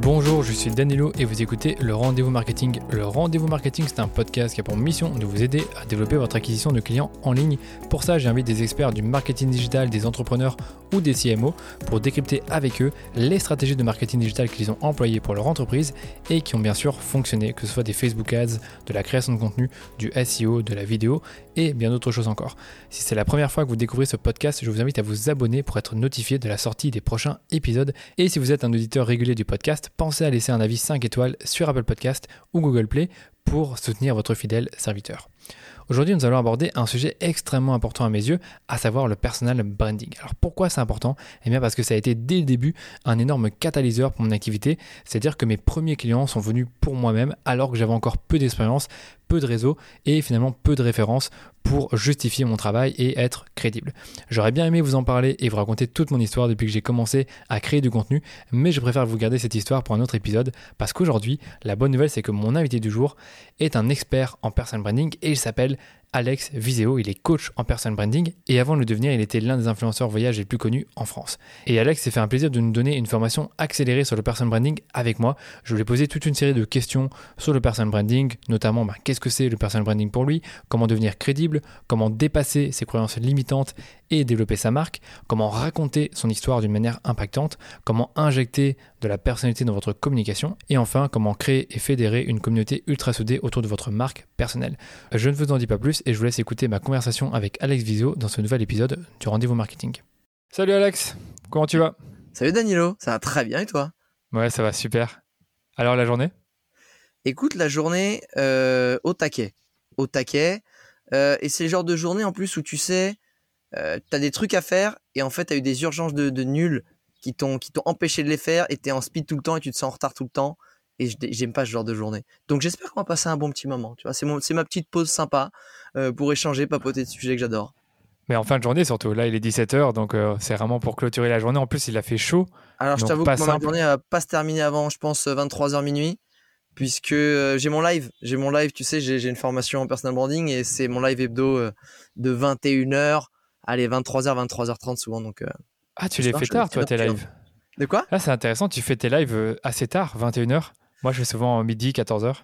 Bonjour, je suis Danilo et vous écoutez Le Rendez-vous Marketing. Le Rendez-vous Marketing, c'est un podcast qui a pour mission de vous aider à développer votre acquisition de clients en ligne. Pour ça, j'invite des experts du marketing digital, des entrepreneurs ou des CMO pour décrypter avec eux les stratégies de marketing digital qu'ils ont employées pour leur entreprise et qui ont bien sûr fonctionné, que ce soit des Facebook Ads, de la création de contenu, du SEO, de la vidéo et bien d'autres choses encore. Si c'est la première fois que vous découvrez ce podcast, je vous invite à vous abonner pour être notifié de la sortie des prochains épisodes. Et si vous êtes un auditeur régulier du podcast, pensez à laisser un avis 5 étoiles sur Apple Podcast ou Google Play pour soutenir votre fidèle serviteur. Aujourd'hui, nous allons aborder un sujet extrêmement important à mes yeux, à savoir le personal branding. Alors pourquoi c'est important? Eh bien parce que ça a été dès le début un énorme catalyseur pour mon activité, c'est-à-dire que mes premiers clients sont venus pour moi-même alors que j'avais encore peu d'expérience, peu de réseau et finalement peu de références pour justifier mon travail et être crédible. J'aurais bien aimé vous en parler et vous raconter toute mon histoire depuis que j'ai commencé à créer du contenu, mais je préfère vous garder cette histoire pour un autre épisode parce qu'aujourd'hui, la bonne nouvelle c'est que mon invité du jour est un expert en personal branding et s'appelle Alex Viseo, il est coach en personal branding et avant de le devenir, il était l'un des influenceurs voyage les plus connus en France. Et Alex s'est fait un plaisir de nous donner une formation accélérée sur le personal branding avec moi. Je lui ai posé toute une série de questions sur le personal branding, notamment bah, qu'est-ce que c'est le personal branding pour lui, comment devenir crédible, comment dépasser ses croyances limitantes et développer sa marque, comment raconter son histoire d'une manière impactante, comment injecter de la personnalité dans votre communication? Et enfin comment créer et fédérer une communauté ultra soudée autour de votre marque personnelle. Je ne vous en dis pas plus et je vous laisse écouter ma conversation avec Alex Visio dans ce nouvel épisode du Rendez-vous Marketing. Salut Alex, comment tu vas? Salut Danilo, ça va très bien et toi? Ouais, ça va super. Alors la journée? Écoute, la journée euh, au taquet. Au taquet. Euh, et c'est le genre de journée en plus où tu sais, euh, tu as des trucs à faire et en fait tu as eu des urgences de, de nul qui t'ont empêché de les faire et tu es en speed tout le temps et tu te sens en retard tout le temps et j'aime pas ce genre de journée. Donc j'espère qu'on va passer un bon petit moment. Tu vois, c'est c'est ma petite pause sympa pour échanger, papoter de sujets que j'adore. Mais en fin de journée surtout. Là, il est 17h, donc euh, c'est vraiment pour clôturer la journée. En plus, il a fait chaud. Alors je t'avoue que ma journée va pas se terminer avant, je pense 23h minuit, puisque euh, j'ai mon live. J'ai mon live. Tu sais, j'ai une formation en personal branding et c'est mon live hebdo de 21h, allez 23h, 23h30 souvent. Donc ah, tu les fais tard, toi, tes lives. De quoi? Ah, c'est intéressant. Tu fais tes lives assez tard, 21h. Moi, je fais souvent midi, 14h.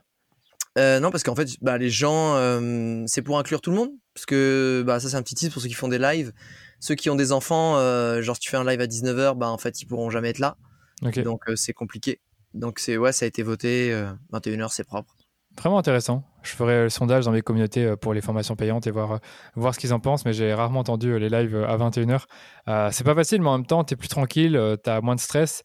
Euh, non, parce qu'en fait, bah, les gens, euh, c'est pour inclure tout le monde. Parce que bah, ça, c'est un petit tips pour ceux qui font des lives. Ceux qui ont des enfants, euh, genre, si tu fais un live à 19h, bah, en fait, ils pourront jamais être là. Donc, c'est compliqué. Donc, c'est ouais, ça a été voté. 21h, c'est propre. Vraiment intéressant. Je ferai le sondage dans mes communautés pour les formations payantes et voir, voir ce qu'ils en pensent, mais j'ai rarement entendu les lives à 21h. c'est pas facile, mais en même temps, tu es plus tranquille, tu as moins de stress.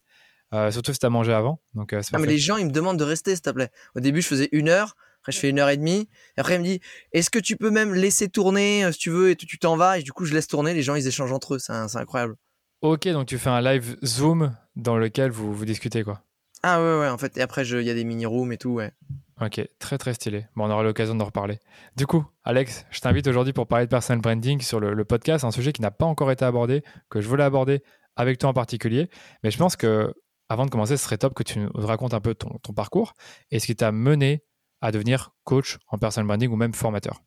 Euh, surtout si tu as mangé avant. Donc, euh, ah, mais les gens, ils me demandent de rester, s'il te plaît. Au début, je faisais une heure. Après, je fais une heure et demie. Et après, il me dit, est-ce que tu peux même laisser tourner euh, si tu veux et tu t'en vas Et du coup, je laisse tourner. Les gens, ils échangent entre eux. C'est incroyable. Ok, donc tu fais un live Zoom dans lequel vous, vous discutez, quoi. Ah ouais, ouais, en fait. Et après, il y a des mini-rooms et tout, ouais. Ok, très très stylé. Bon, on aura l'occasion d'en reparler. Du coup, Alex, je t'invite aujourd'hui pour parler de personal branding sur le, le podcast, un sujet qui n'a pas encore été abordé, que je voulais aborder avec toi en particulier. Mais je pense que avant de commencer, ce serait top que tu nous racontes un peu ton, parcours et ce qui t'a mené à devenir coach en personal branding ou même formateur.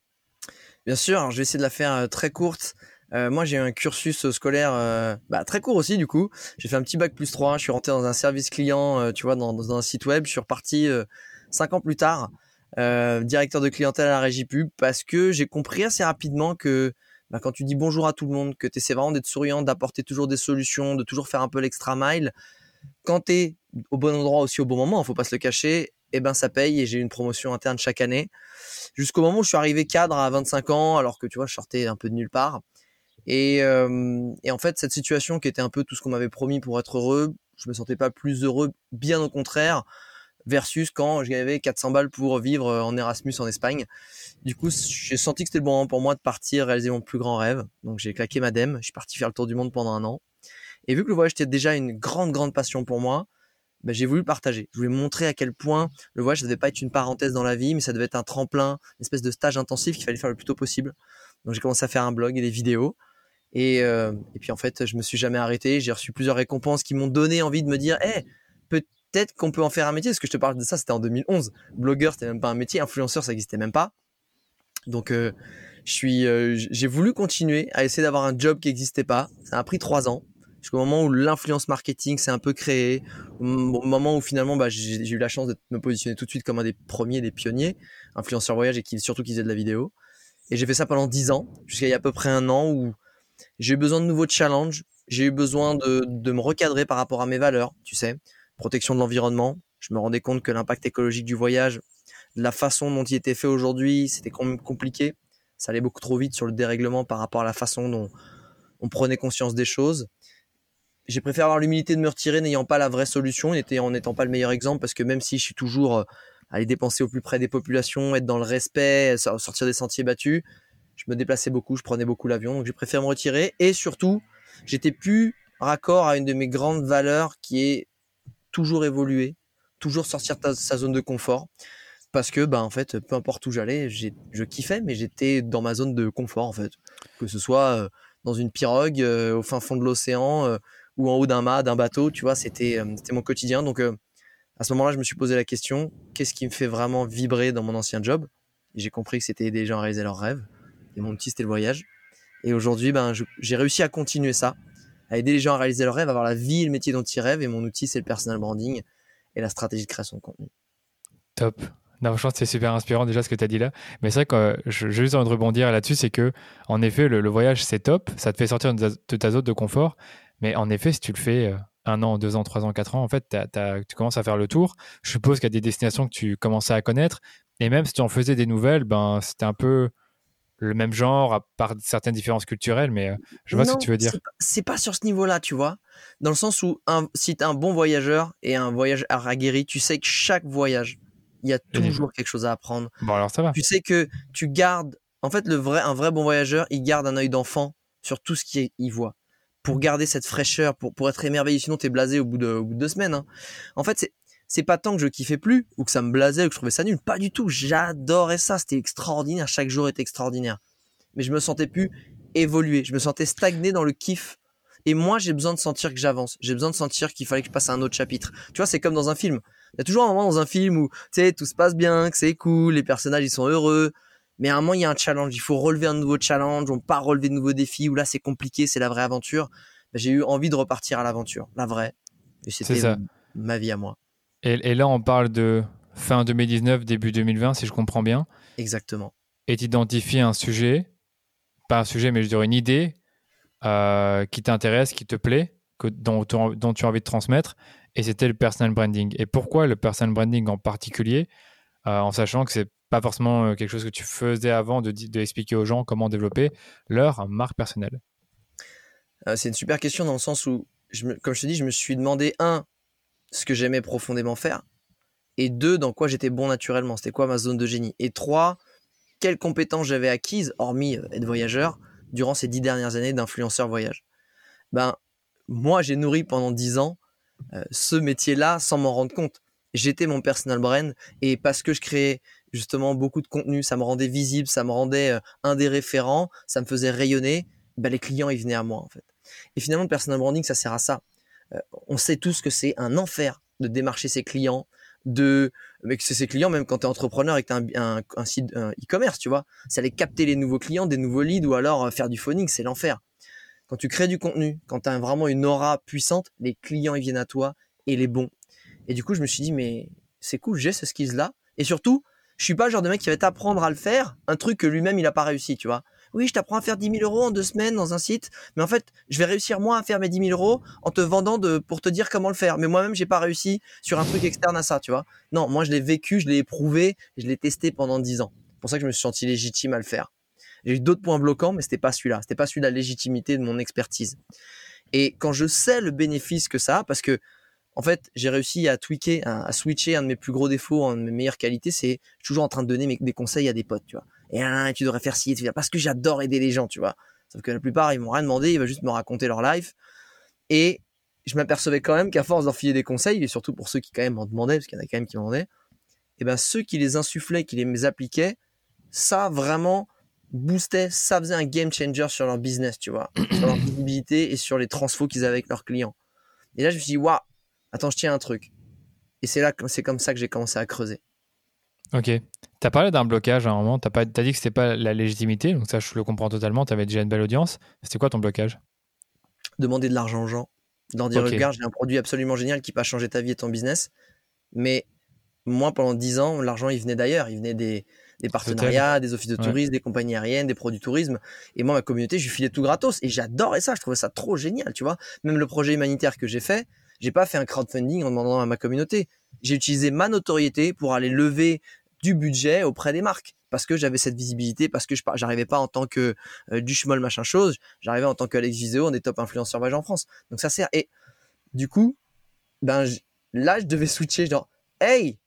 Bien sûr, je vais essayer de la faire euh, très courte. Euh, moi, j'ai eu un cursus scolaire euh, bah, très court aussi, du coup. J'ai fait un petit bac plus 3. Je suis rentré dans un service client, tu vois, dans, un site web. Je suis reparti cinq ans plus tard, directeur de clientèle à la régie pub, parce que j'ai compris assez rapidement que bah, quand tu dis bonjour à tout le monde, que tu essaies vraiment d'être souriant, d'apporter toujours des solutions, de toujours faire un peu l'extra mile, quand tu es au bon endroit aussi au bon moment, il faut pas se le cacher, eh ben ça paye et j'ai une promotion interne chaque année. Jusqu'au moment où je suis arrivé cadre à 25 ans, alors que tu vois, je sortais un peu de nulle part. Et, euh, et en fait, cette situation qui était un peu tout ce qu'on m'avait promis pour être heureux, je me sentais pas plus heureux, bien au contraire, versus quand j'avais 400 balles pour vivre en Erasmus en Espagne. Du coup, j'ai senti que c'était le bon moment pour moi de partir réaliser mon plus grand rêve. Donc j'ai claqué ma dème, je suis parti faire le tour du monde pendant un an. Et vu que le voyage était déjà une grande, grande passion pour moi, ben, j'ai voulu partager. Je voulais montrer à quel point le voyage, ça devait pas être une parenthèse dans la vie, mais ça devait être un tremplin, une espèce de stage intensif qu'il fallait faire le plus tôt possible. Donc j'ai commencé à faire un blog et des vidéos. Et, euh, puis en fait, je me suis jamais arrêté. J'ai reçu plusieurs récompenses qui m'ont donné envie de me dire, eh, peut-être qu'on peut en faire un métier. Parce que je te parle de ça, c'était en 2011. Blogueur, c'était même pas un métier. Influenceur, ça existait même pas. Donc euh, je suis, euh, j'ai voulu continuer à essayer d'avoir un job qui n'existait pas. Ça a pris trois ans jusqu'au moment où l'influence marketing s'est un peu créée, au moment où finalement bah, j'ai eu la chance de me positionner tout de suite comme un des premiers, des pionniers, influenceur voyage et qui surtout qui faisait de la vidéo. Et j'ai fait ça pendant 10 ans, jusqu'à il y a à peu près un an où j'ai eu besoin de nouveaux challenges, j'ai eu besoin de, de me recadrer par rapport à mes valeurs, tu sais, protection de l'environnement. Je me rendais compte que l'impact écologique du voyage, la façon dont il était fait aujourd'hui, c'était quand même compliqué. Ça allait beaucoup trop vite sur le dérèglement par rapport à la façon dont on prenait conscience des choses. J'ai préféré avoir l'humilité de me retirer n'ayant pas la vraie solution, en n'étant pas le meilleur exemple, parce que même si je suis toujours euh, aller dépenser au plus près des populations, être dans le respect, sortir des sentiers battus, je me déplaçais beaucoup, je prenais beaucoup l'avion, donc j'ai préféré me retirer. Et surtout, j'étais plus raccord à une de mes grandes valeurs qui est toujours évoluer, toujours sortir de sa zone de confort parce que bah en fait peu importe où j'allais je kiffais mais j'étais dans ma zone de confort en fait que ce soit euh, dans une pirogue euh, au fin fond de l'océan euh, ou en haut d'un mât d'un bateau tu vois c'était c'était mon quotidien. Donc à ce moment-là je me suis posé la question qu'est-ce qui me fait vraiment vibrer dans mon ancien job? J'ai compris que c'était les gens à réaliser leurs rêves. Et mon petit c'était le voyage. Et aujourd'hui ben j'ai réussi à continuer ça à aider les gens à réaliser leurs rêves à avoir la vie et le métier dont ils rêvent. Et mon outil c'est le personal branding et la stratégie de création de contenu. Top. Non, que c'est super inspirant déjà ce que tu as dit là. Mais c'est vrai que euh, je juste envie de rebondir là-dessus, c'est que en effet, le, voyage c'est top, ça te fait sortir de ta, zone de confort. Mais en effet, si tu le fais euh, un an, deux ans, trois ans, quatre ans, en fait, tu commences à faire le tour. Je suppose qu'il y a des destinations que tu commençais à connaître. Et même si tu en faisais des nouvelles, ben, c'était un peu le même genre, à part certaines différences culturelles, mais euh, je vois ce que tu veux dire. C'est pas, pas sur ce niveau-là, tu vois. Dans le sens où un, si tu es un bon voyageur et un voyage aguerri, tu sais que chaque voyage il y a toujours quelque chose à apprendre. Bon, alors ça va. Tu sais que tu gardes. En fait, le vrai, un vrai bon voyageur, il garde un œil d'enfant sur tout ce qu'il voit. Pour garder cette fraîcheur, pour, pour être émerveillé. Sinon, t'es blasé au bout de, au bout de deux semaines. Hein. En fait, c'est, c'est pas tant que je kiffais plus, ou que ça me blasait, ou que je trouvais ça nul. Pas du tout. J'adorais ça. C'était extraordinaire. Chaque jour était extraordinaire. Mais je me sentais plus évoluer. Je me sentais stagné dans le kiff et moi, j'ai besoin de sentir que j'avance. J'ai besoin de sentir qu'il fallait que je passe à un autre chapitre. Tu vois, c'est comme dans un film. Il y a toujours un moment dans un film où, tu sais, tout se passe bien, que c'est cool, les personnages, ils sont heureux. Mais à un moment, il y a un challenge. Il faut relever un nouveau challenge. On pas relever de nouveaux défis. Où là, c'est compliqué, c'est la vraie aventure. Ben, j'ai eu envie de repartir à l'aventure, la vraie. Et c'était ma vie à moi. Et, et, là, on parle de fin 2019, début 2020, si je comprends bien. Exactement. Et tu identifies un sujet, pas un sujet, mais je dirais une idée euh, qui t'intéresse, qui te plaît, que, dont, dont, tu as envie de transmettre, et c'était le personal branding. Et pourquoi le personal branding en particulier, euh, en sachant que c'est pas forcément euh, quelque chose que tu faisais avant de, expliquer aux gens comment développer leur marque personnelle. C'est une super question dans le sens où, je comme je te dis, je me suis demandé, un, ce que j'aimais profondément faire, et deux, dans quoi j'étais bon naturellement, c'était quoi ma zone de génie, et trois, quelles compétences j'avais acquises, hormis être voyageur, durant ces dix dernières années d'influenceur voyage? Ben, moi, j'ai nourri pendant dix ans euh, ce métier-là sans m'en rendre compte. J'étais mon personal brand et parce que je créais justement beaucoup de contenu, ça me rendait visible, ça me rendait euh, un des référents, ça me faisait rayonner. Ben, les clients, ils venaient à moi en fait. Et finalement, le personal branding, ça sert à ça. Euh, on sait tous que c'est un enfer de démarcher ses clients, de mais c'est ses clients même quand tu es entrepreneur et que tu as un, site e-commerce, tu vois, c'est aller capter les nouveaux clients, des nouveaux leads ou alors euh, faire du phoning, c'est l'enfer. Quand tu crées du contenu, quand tu as vraiment une aura puissante, les clients ils viennent à toi et les bons. Et du coup, je me suis dit mais c'est cool, j'ai ce skills là et surtout, je suis pas le genre de mec qui va t'apprendre à le faire, un truc que lui-même il a pas réussi, tu vois oui, je t'apprends à faire 10 000 euros en deux semaines dans un site, mais en fait, je vais réussir moi à faire mes 10 000 euros en te vendant de, pour te dire comment le faire. Mais moi-même, j'ai pas réussi sur un truc externe à ça, tu vois. Non, moi, je l'ai vécu, je l'ai éprouvé, je l'ai testé pendant 10 ans. C'est pour ça que je me suis senti légitime à le faire. J'ai eu d'autres points bloquants, mais c'était pas celui-là. C'était pas celui de la légitimité de mon expertise. Et quand je sais le bénéfice que ça a, parce que en fait, j'ai réussi à tweaker, à, switcher un de mes plus gros défauts en mes meilleures qualités, c'est toujours en train de donner des conseils à des potes, tu vois et tu devrais faire ci, et parce que j'adore aider les gens, tu vois. Sauf que la plupart, ils m'ont rien demandé, ils veulent juste me raconter leur life. Et je m'apercevais quand même qu'à force d'enfiler des conseils, et surtout pour ceux qui quand même m'en demandaient, parce qu'il y en a quand même qui m'en demandaient, et ben ceux qui les insufflaient, qui les appliquaient, ça vraiment boostait, ça faisait un game changer sur leur business, tu vois, sur leur visibilité et sur les transfos qu'ils avaient avec leurs clients. Et là, je me suis dit, waouh, attends, je tiens un truc. Et c'est là, c'est comme ça que j'ai commencé à creuser. Ok. Tu as parlé d'un blocage à un moment. Tu as, dit que c'était pas la légitimité. Donc, ça, je le comprends totalement. Tu avais déjà une belle audience. C'était quoi ton blocage? Demander de l'argent aux gens. Dans dire, regarde, j'ai un produit absolument génial qui peut changer ta vie et ton business. Mais moi, pendant 10 ans, l'argent, il venait d'ailleurs. Il venait des, des partenariats, des offices de tourisme, des compagnies aériennes, des produits tourisme. Et moi, ma communauté, je lui filais tout gratos. Et j'adorais ça. Je trouvais ça trop génial, tu vois. Même le projet humanitaire que j'ai fait, j'ai pas fait un crowdfunding en demandant à ma communauté. J'ai utilisé ma notoriété pour aller lever du budget auprès des marques parce que j'avais cette visibilité, parce que je j'arrivais pas en tant que euh, du schmoll machin chose, j'arrivais en tant qu'Alex Viseo, on est top influenceur voyage en France. Donc ça sert. Et du coup, ben là, je devais switcher genre, hey,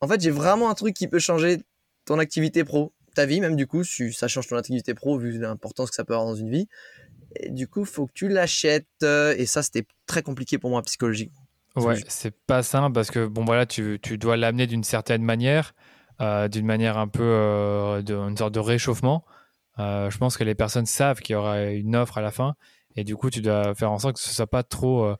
en fait, j'ai vraiment un truc qui peut changer ton activité pro, ta vie même du coup, ça change ton activité pro vu l'importance que ça peut avoir dans une vie. Et du coup, faut que tu l'achètes. Euh, et ça, c'était très compliqué pour moi psychologiquement. Ouais, c'est pas simple parce que bon voilà, tu, tu dois l'amener d'une certaine manière. Euh, d'une manière un peu euh, de, une sorte de réchauffement. Euh, je pense que les personnes savent qu'il y aura une offre à la fin et du coup tu dois faire en sorte que ce soit pas trop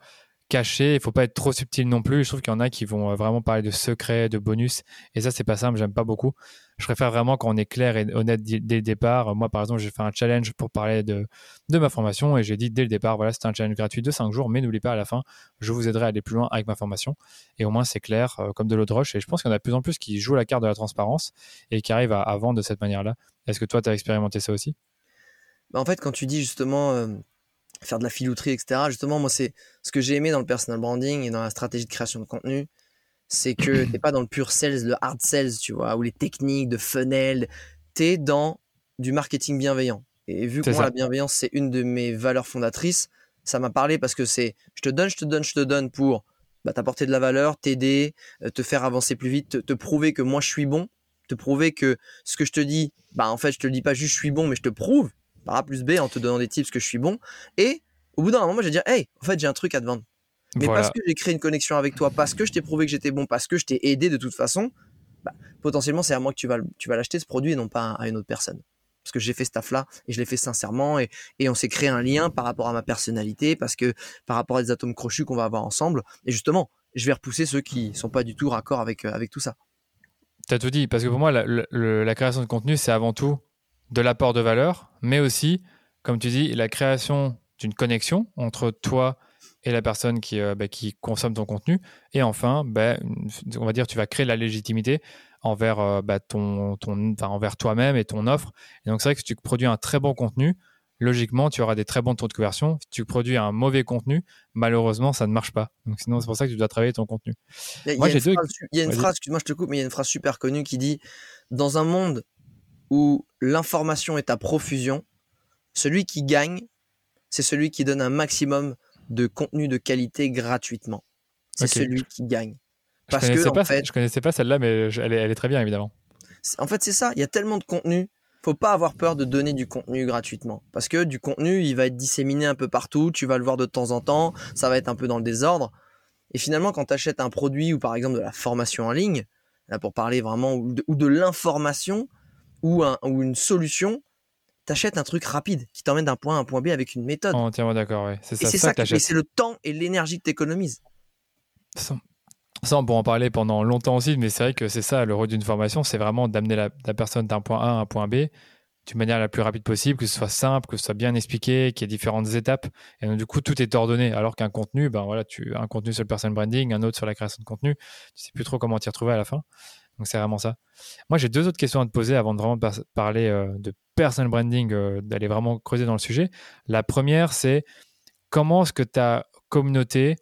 caché, il faut pas être trop subtil non plus. Je trouve qu'il y en a qui vont vraiment parler de secrets, de bonus, et ça c'est pas simple, j'aime pas beaucoup. Je préfère vraiment quand on est clair et honnête dès le départ. Moi par exemple, j'ai fait un challenge pour parler de, de ma formation et j'ai dit dès le départ, voilà, c'est un challenge gratuit de 5 jours, mais n'oubliez pas à la fin, je vous aiderai à aller plus loin avec ma formation. Et au moins c'est clair, euh, comme de l'eau de roche. Et je pense qu'il y en a de plus en plus qui jouent la carte de la transparence et qui arrivent à, vendre de cette manière-là. Est-ce que toi, tu as expérimenté ça aussi? Bah, En fait, quand tu dis justement... Euh, faire de la filouterie, etc. Justement, moi, c'est ce que j'ai aimé dans le personal branding et dans la stratégie de création de contenu, c'est que t'es pas dans le pur sales, le hard sales, tu vois, ou les techniques de funnel. T'es dans du marketing bienveillant. Et vu que moi, la bienveillance, c'est une de mes valeurs fondatrices, ça m'a parlé parce que c'est je te donne, je te donne, je te donne pour bah, t'apporter de la valeur, t'aider, euh, te faire avancer plus vite, te, te, prouver que moi je suis bon, te prouver que ce que je te dis, bah en fait je te le dis pas juste je suis bon, mais je te prouve par A plus B en te donnant des tips que je suis bon. Et au bout d'un moment, je vais dire, hey, en fait, j'ai un truc à te vendre. Mais parce que j'ai créé une connexion avec toi, parce que je t'ai prouvé que j'étais bon, parce que je t'ai aidé de toute façon, bah, potentiellement, c'est à moi que tu vas, tu vas l'acheter ce produit et non pas à une autre personne. Parce que j'ai fait ce taf-là et je l'ai fait sincèrement et, et on s'est créé un lien par rapport à ma personnalité, parce que par rapport à des atomes crochus qu'on va avoir ensemble. Et justement, je vais repousser ceux qui sont pas du tout raccord avec, euh, avec tout ça. Tu as tout dit, parce que pour moi, la création de contenu, c'est avant tout de l'apport de valeur, mais aussi, comme tu dis, la création d'une connexion entre toi et la personne qui, euh, bah, qui consomme ton contenu. Et enfin, bah, on va dire, tu vas créer la légitimité envers, euh, bah, ton, ton, envers toi-même et ton offre. Et donc, c'est vrai que si tu produis un très bon contenu, logiquement, tu auras des très bons taux de conversion. Si tu produis un mauvais contenu, malheureusement, ça ne marche pas. Donc, sinon, c'est pour ça que tu dois travailler ton contenu. Il y a, une, phrase, excuse-moi, je te coupe, mais il y a une phrase super connue qui dit Dans un monde où l'information est à profusion, celui qui gagne, c'est celui qui donne un maximum de contenu de qualité gratuitement. C'est celui qui gagne. Parce je que, pas, fait, je connaissais pas celle-là, mais elle, est, très bien, évidemment. En fait, c'est ça. Il y a tellement de contenu. Faut pas avoir peur de donner du contenu gratuitement. Parce que du contenu, il va être disséminé un peu partout. Tu vas le voir de temps en temps. Ça va être un peu dans le désordre. Et finalement, quand tu achètes un produit ou par exemple de la formation en ligne, là pour parler vraiment, ou de, l'information, ou, ou une solution, t'achètes un truc rapide qui t'emmène d'un point A à un point B avec une méthode. entièrement d'accord, ouais. C'est ça, c'est ça, c'est le temps et l'énergie que t'économises. Ça, ça, on pourra en parler pendant longtemps aussi, mais c'est vrai que c'est ça, le rôle d'une formation, c'est vraiment d'amener la, personne d'un point A à un point B d'une manière la plus rapide possible, que ce soit simple, que ce soit bien expliqué, qu'il y ait différentes étapes. Et donc, du coup, tout est ordonné. Alors qu'un contenu, ben voilà, tu un contenu sur le personal branding, un autre sur la création de contenu. Tu sais plus trop comment t'y retrouver à la fin. Donc c'est vraiment ça. Moi j'ai deux autres questions à te poser avant de vraiment parler euh, de personal branding, euh, d'aller vraiment creuser dans le sujet. La première c'est comment est-ce que ta communauté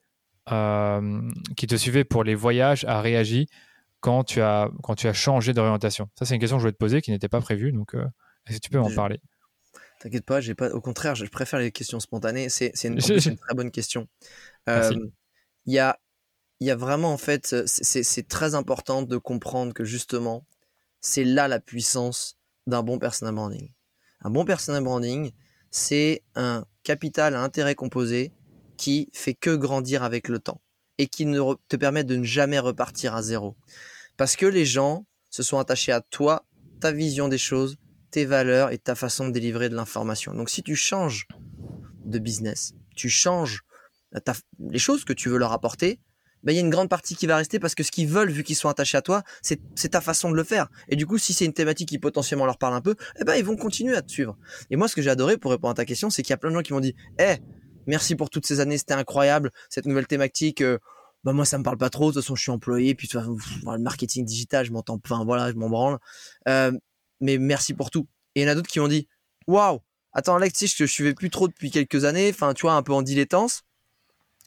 euh, qui te suivait pour les voyages a réagi quand tu as, quand tu as changé d'orientation? Ça c'est une question que je voulais te poser qui n'était pas prévue, donc est-ce que tu peux m'en parler? T'inquiète pas, j'ai pas, au contraire, je préfère les questions spontanées. C'est une, une, très bonne question. Il y a il y a vraiment en fait, c'est très important de comprendre que justement, c'est là la puissance d'un bon personal branding. Un bon personal branding, c'est un capital à intérêt composé qui fait que grandir avec le temps et qui ne te permet de ne jamais repartir à zéro. Parce que les gens se sont attachés à toi, ta vision des choses, tes valeurs et ta façon de délivrer de l'information. Donc si tu changes de business, tu changes les choses que tu veux leur apporter, ben, il y a une grande partie qui va rester parce que ce qu'ils veulent, vu qu'ils sont attachés à toi, c'est ta façon de le faire. Et du coup, si c'est une thématique qui potentiellement leur parle un peu, eh ben, ils vont continuer à te suivre. Et moi, ce que j'ai adoré pour répondre à ta question, c'est qu'il y a plein de gens qui m'ont dit, eh, merci pour toutes ces années, c'était incroyable. Cette nouvelle thématique, euh, bah moi ça me parle pas trop. De toute façon, je suis employé, puis le marketing digital, je m'entends, enfin voilà, je m'en branle. Euh, mais merci pour tout. Et il y en a d'autres qui ont dit, waouh, attends Alex, je te suivais plus trop depuis quelques années, enfin tu vois, un peu en dilettance.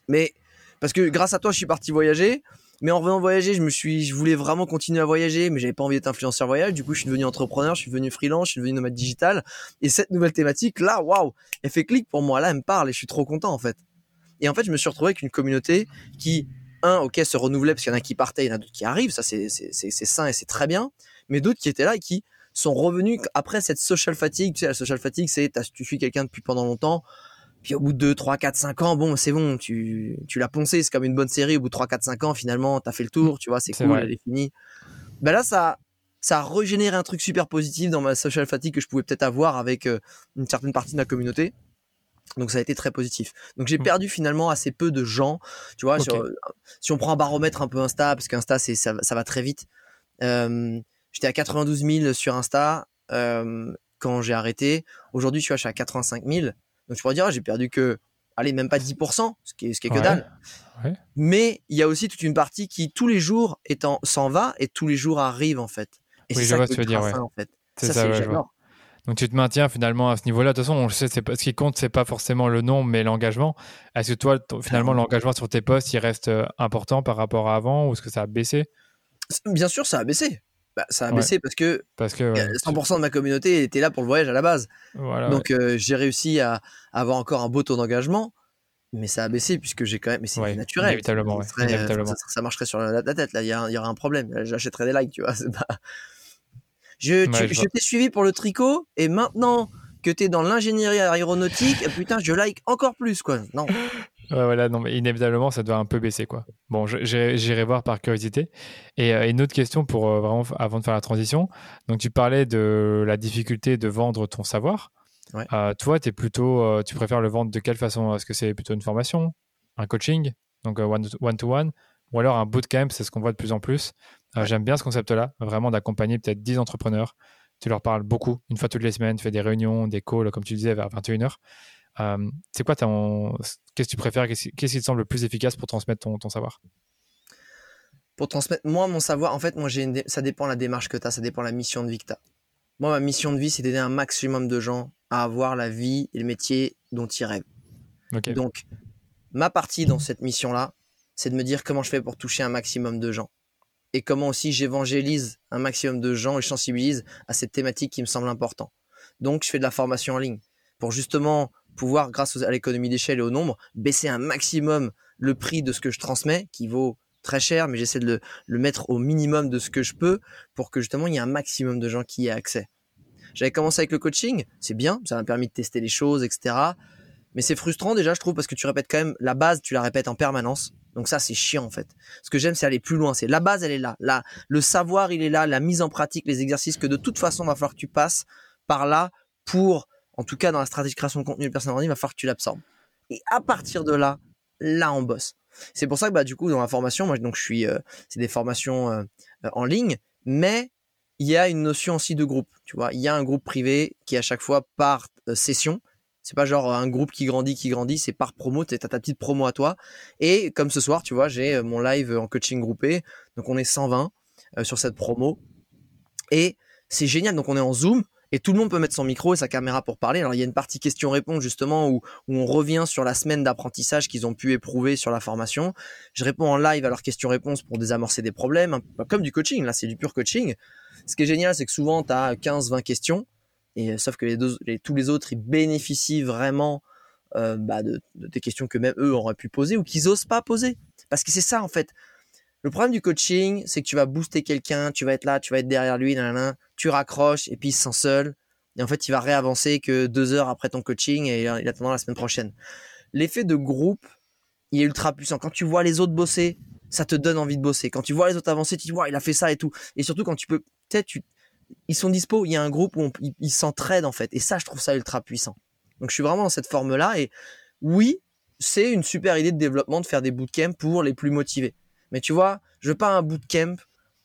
Mais parce que grâce à toi, je suis parti voyager. Mais en revenant voyager, je me suis, je voulais vraiment continuer à voyager, mais j'avais pas envie d'être influenceur voyage. Du coup, je suis devenu entrepreneur, je suis devenu freelance, je suis devenu nomade digital. Et cette nouvelle thématique, là, waouh, elle fait clic pour moi. Là, elle me parle et je suis trop content, en fait. Et en fait, je me suis retrouvé avec une communauté qui, un, ok, se renouvelait parce qu'il y en a qui partaient, il y en a d'autres qui arrivent. Ça, c'est, c'est, c'est sain et c'est très bien. Mais d'autres qui étaient là et qui sont revenus après cette social fatigue. Tu sais, la social fatigue, c'est, tu suis quelqu'un depuis pendant longtemps puis au bout de 2, 3, 4, 5 ans, bon, c'est bon, tu, tu l'as poncé, c'est comme une bonne série. Au bout de 3, 4, 5 ans, finalement, t'as fait le tour, tu vois, c'est cool, elle est finie. Ben là, ça, ça a régénéré un truc super positif dans ma social fatigue que je pouvais peut-être avoir avec euh, une certaine partie de la communauté. Donc ça a été très positif. Donc j'ai mmh. perdu finalement assez peu de gens, tu vois. si on prend un baromètre un peu Insta, parce qu'Insta c'est ça, ça, va très vite. Euh, J'étais à 92 000 sur Insta euh, quand j'ai arrêté. Aujourd'hui je suis à 85 000. Donc je pourrais dire, ah, j'ai perdu que, allez, même pas 10%, ce qui est, ce qui est que dalle. Mais il y a aussi toute une partie qui, tous les jours, s'en va et tous les jours arrive, en fait. Et c'est ça que tu veux dire, en fait. Ça, ça c'est donc tu te maintiens finalement à ce niveau-là. De toute façon, on le sait, pas, ce qui compte, c'est pas forcément le nombre, mais l'engagement. Est-ce que toi, finalement, l'engagement sur tes posts, il reste euh, important par rapport à avant ou est-ce que ça a baissé? Bien sûr, ça a baissé. Bah, ça a baissé parce que, parce que 100% de ma communauté était là pour le voyage à la base. Donc euh, j'ai réussi à avoir encore un beau taux d'engagement, mais ça a baissé puisque j'ai quand même. Mais c'est naturel. Inévitablement, ça, marcherait sur la, tête. Là, il y, y, aurait un problème. J'achèterais des likes, tu vois. Je, je t'ai suivi pour le tricot et maintenant que tu es dans l'ingénierie aéronautique, putain, je like encore plus, quoi. Non. Ouais, voilà, non, mais inévitablement, ça doit un peu baisser, quoi. Bon, j'irai voir par curiosité. Et euh, une autre question pour euh, vraiment, avant de faire la transition. Donc, tu parlais de la difficulté de vendre ton savoir. Euh, toi, es plutôt, tu préfères le vendre de quelle façon? Est-ce que c'est plutôt une formation, un coaching, donc one-to-one, ou alors un bootcamp C'est ce qu'on voit de plus en plus. J'aime bien ce concept-là, vraiment d'accompagner peut-être 10 entrepreneurs. Tu leur parles beaucoup, une fois toutes les semaines, tu fais des réunions, des calls, comme tu disais, vers 21h. Euh, c'est quoi ton. Qu'est-ce que tu préfères Qu'est-ce qui te semble le plus efficace pour transmettre ton, savoir? Pour transmettre, moi, mon savoir, en fait, moi, j'ai ça dépend la démarche que tu as, ça dépend la mission de vie que tu as. Moi, ma mission de vie, c'est d'aider un maximum de gens à avoir la vie et le métier dont ils rêvent. Donc, ma partie dans cette mission-là, c'est de me dire comment je fais pour toucher un maximum de gens. Et comment aussi j'évangélise un maximum de gens et je sensibilise à cette thématique qui me semble important. Donc, je fais de la formation en ligne pour justement pouvoir, grâce à l'économie d'échelle et au nombre, baisser un maximum le prix de ce que je transmets, qui vaut très cher, mais j'essaie de le, mettre au minimum de ce que je peux pour que justement il y ait un maximum de gens qui aient accès. J'avais commencé avec le coaching, c'est bien, ça m'a permis de tester les choses, etc. Mais c'est frustrant déjà, je trouve, parce que tu répètes quand même la base, tu la répètes en permanence. Donc ça, c'est chiant en fait. Ce que j'aime, c'est aller plus loin. C'est la base, elle est là. là. Le savoir, il est là. La mise en pratique, les exercices que de toute façon, va falloir que tu passes par là pour en tout cas dans la stratégie de création de contenu de personne il va falloir que tu l'absorbes. Et à partir de là, là on bosse. C'est pour ça que bah du coup dans la formation, moi donc je suis, euh, c'est des formations euh, en ligne, mais il y a une notion aussi de groupe. Tu vois, il y a un groupe privé qui à chaque fois par euh, session. C'est pas genre un groupe qui grandit, qui grandit, c'est par promo, tu as ta petite promo à toi. Et comme ce soir, tu vois, j'ai mon live en coaching groupé, donc on est 120 sur cette promo. Et c'est génial, donc on est en Zoom, et tout le monde peut mettre son micro et sa caméra pour parler. Alors il y a une partie question-réponse justement où, on revient sur la semaine d'apprentissage qu'ils ont pu éprouver sur la formation. Je réponds en live à leurs questions-réponses pour désamorcer des problèmes, comme du coaching, là c'est du pur coaching. Ce qui est génial, c'est que souvent tu as 15-20 questions, et euh, sauf que tous les autres, ils bénéficient vraiment euh, bah, de, de, des questions que même eux auraient pu poser ou qu'ils osent pas poser. Parce que c'est ça en fait. Le problème du coaching, c'est que tu vas booster quelqu'un, tu vas être là, tu vas être derrière lui, tu raccroches et puis il se sent seul. Et en fait, il va réavancer que deux heures après ton coaching et il attendra la semaine prochaine. L'effet de groupe, il est ultra puissant. Quand tu vois les autres bosser, ça te donne envie de bosser. Quand tu vois les autres avancer, tu dis, ouais, il a fait ça et tout. Et surtout quand tu peux, peut-être, tu, ils sont dispo, il y a un groupe où ils s'entraident en fait. Et ça, je trouve ça ultra puissant. Donc je suis vraiment dans cette forme-là. Et oui, c'est une super idée de développement de faire des bootcamps pour les plus motivés. Mais tu vois, je veux pas un bootcamp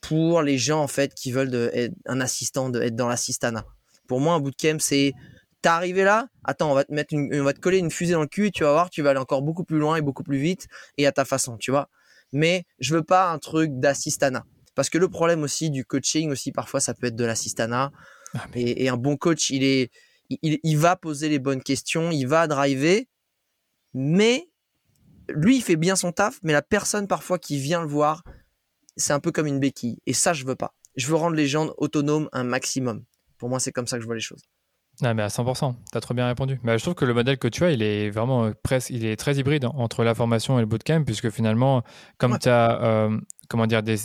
pour les gens en fait qui veulent de, être un assistant, de, être dans l'assistana. Pour moi, un bootcamp, c'est T'es arrivé là, attends, on va te mettre une, on va te coller une fusée dans le cul et tu vas voir, tu vas aller encore beaucoup plus loin et beaucoup plus vite et à ta façon, tu vois. Mais je veux pas un truc d'assistana. Parce que le problème aussi du coaching aussi, parfois, ça peut être de l'assistana. Ah, et, un bon coach, il est, il, il, va poser les bonnes questions, il va driver, mais lui, il fait bien son taf, mais la personne parfois qui vient le voir, c'est un peu comme une béquille. Et ça, je veux pas. Je veux rendre les gens autonomes un maximum. Pour moi, c'est comme ça que je vois les choses. Ah, mais à 100%, tu as trop bien répondu. Mais je trouve que le modèle que tu as, il est vraiment euh, presque, il est très hybride entre la formation et le bootcamp, puisque finalement, comme tu as, euh, comment dire, des,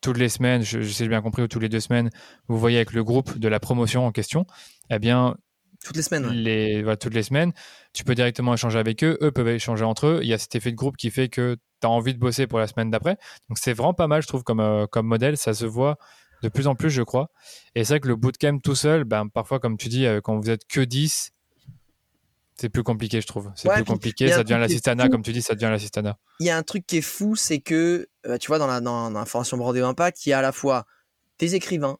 toutes les semaines, je, sais bien compris, ou toutes les deux semaines, vous voyez avec le groupe de la promotion en question, eh bien, toutes les semaines. Les, toutes les semaines, tu peux directement échanger avec eux, eux peuvent échanger entre eux. Il y a cet effet de groupe qui fait que tu as envie de bosser pour la semaine d'après. Donc c'est vraiment pas mal, je trouve, comme, euh, comme modèle. Ça se voit de plus en plus, je crois. Et c'est vrai que le bootcamp tout seul, ben, parfois, comme tu dis, euh, quand vous êtes que 10, c'est plus compliqué, je trouve. C'est plus compliqué, ça devient l'assistana, comme tu dis, ça devient l'assistana. Il y a un truc qui est fou, c'est que, euh, tu vois, dans la, dans, dans la formation Branded Impact, il y a à la fois des écrivains,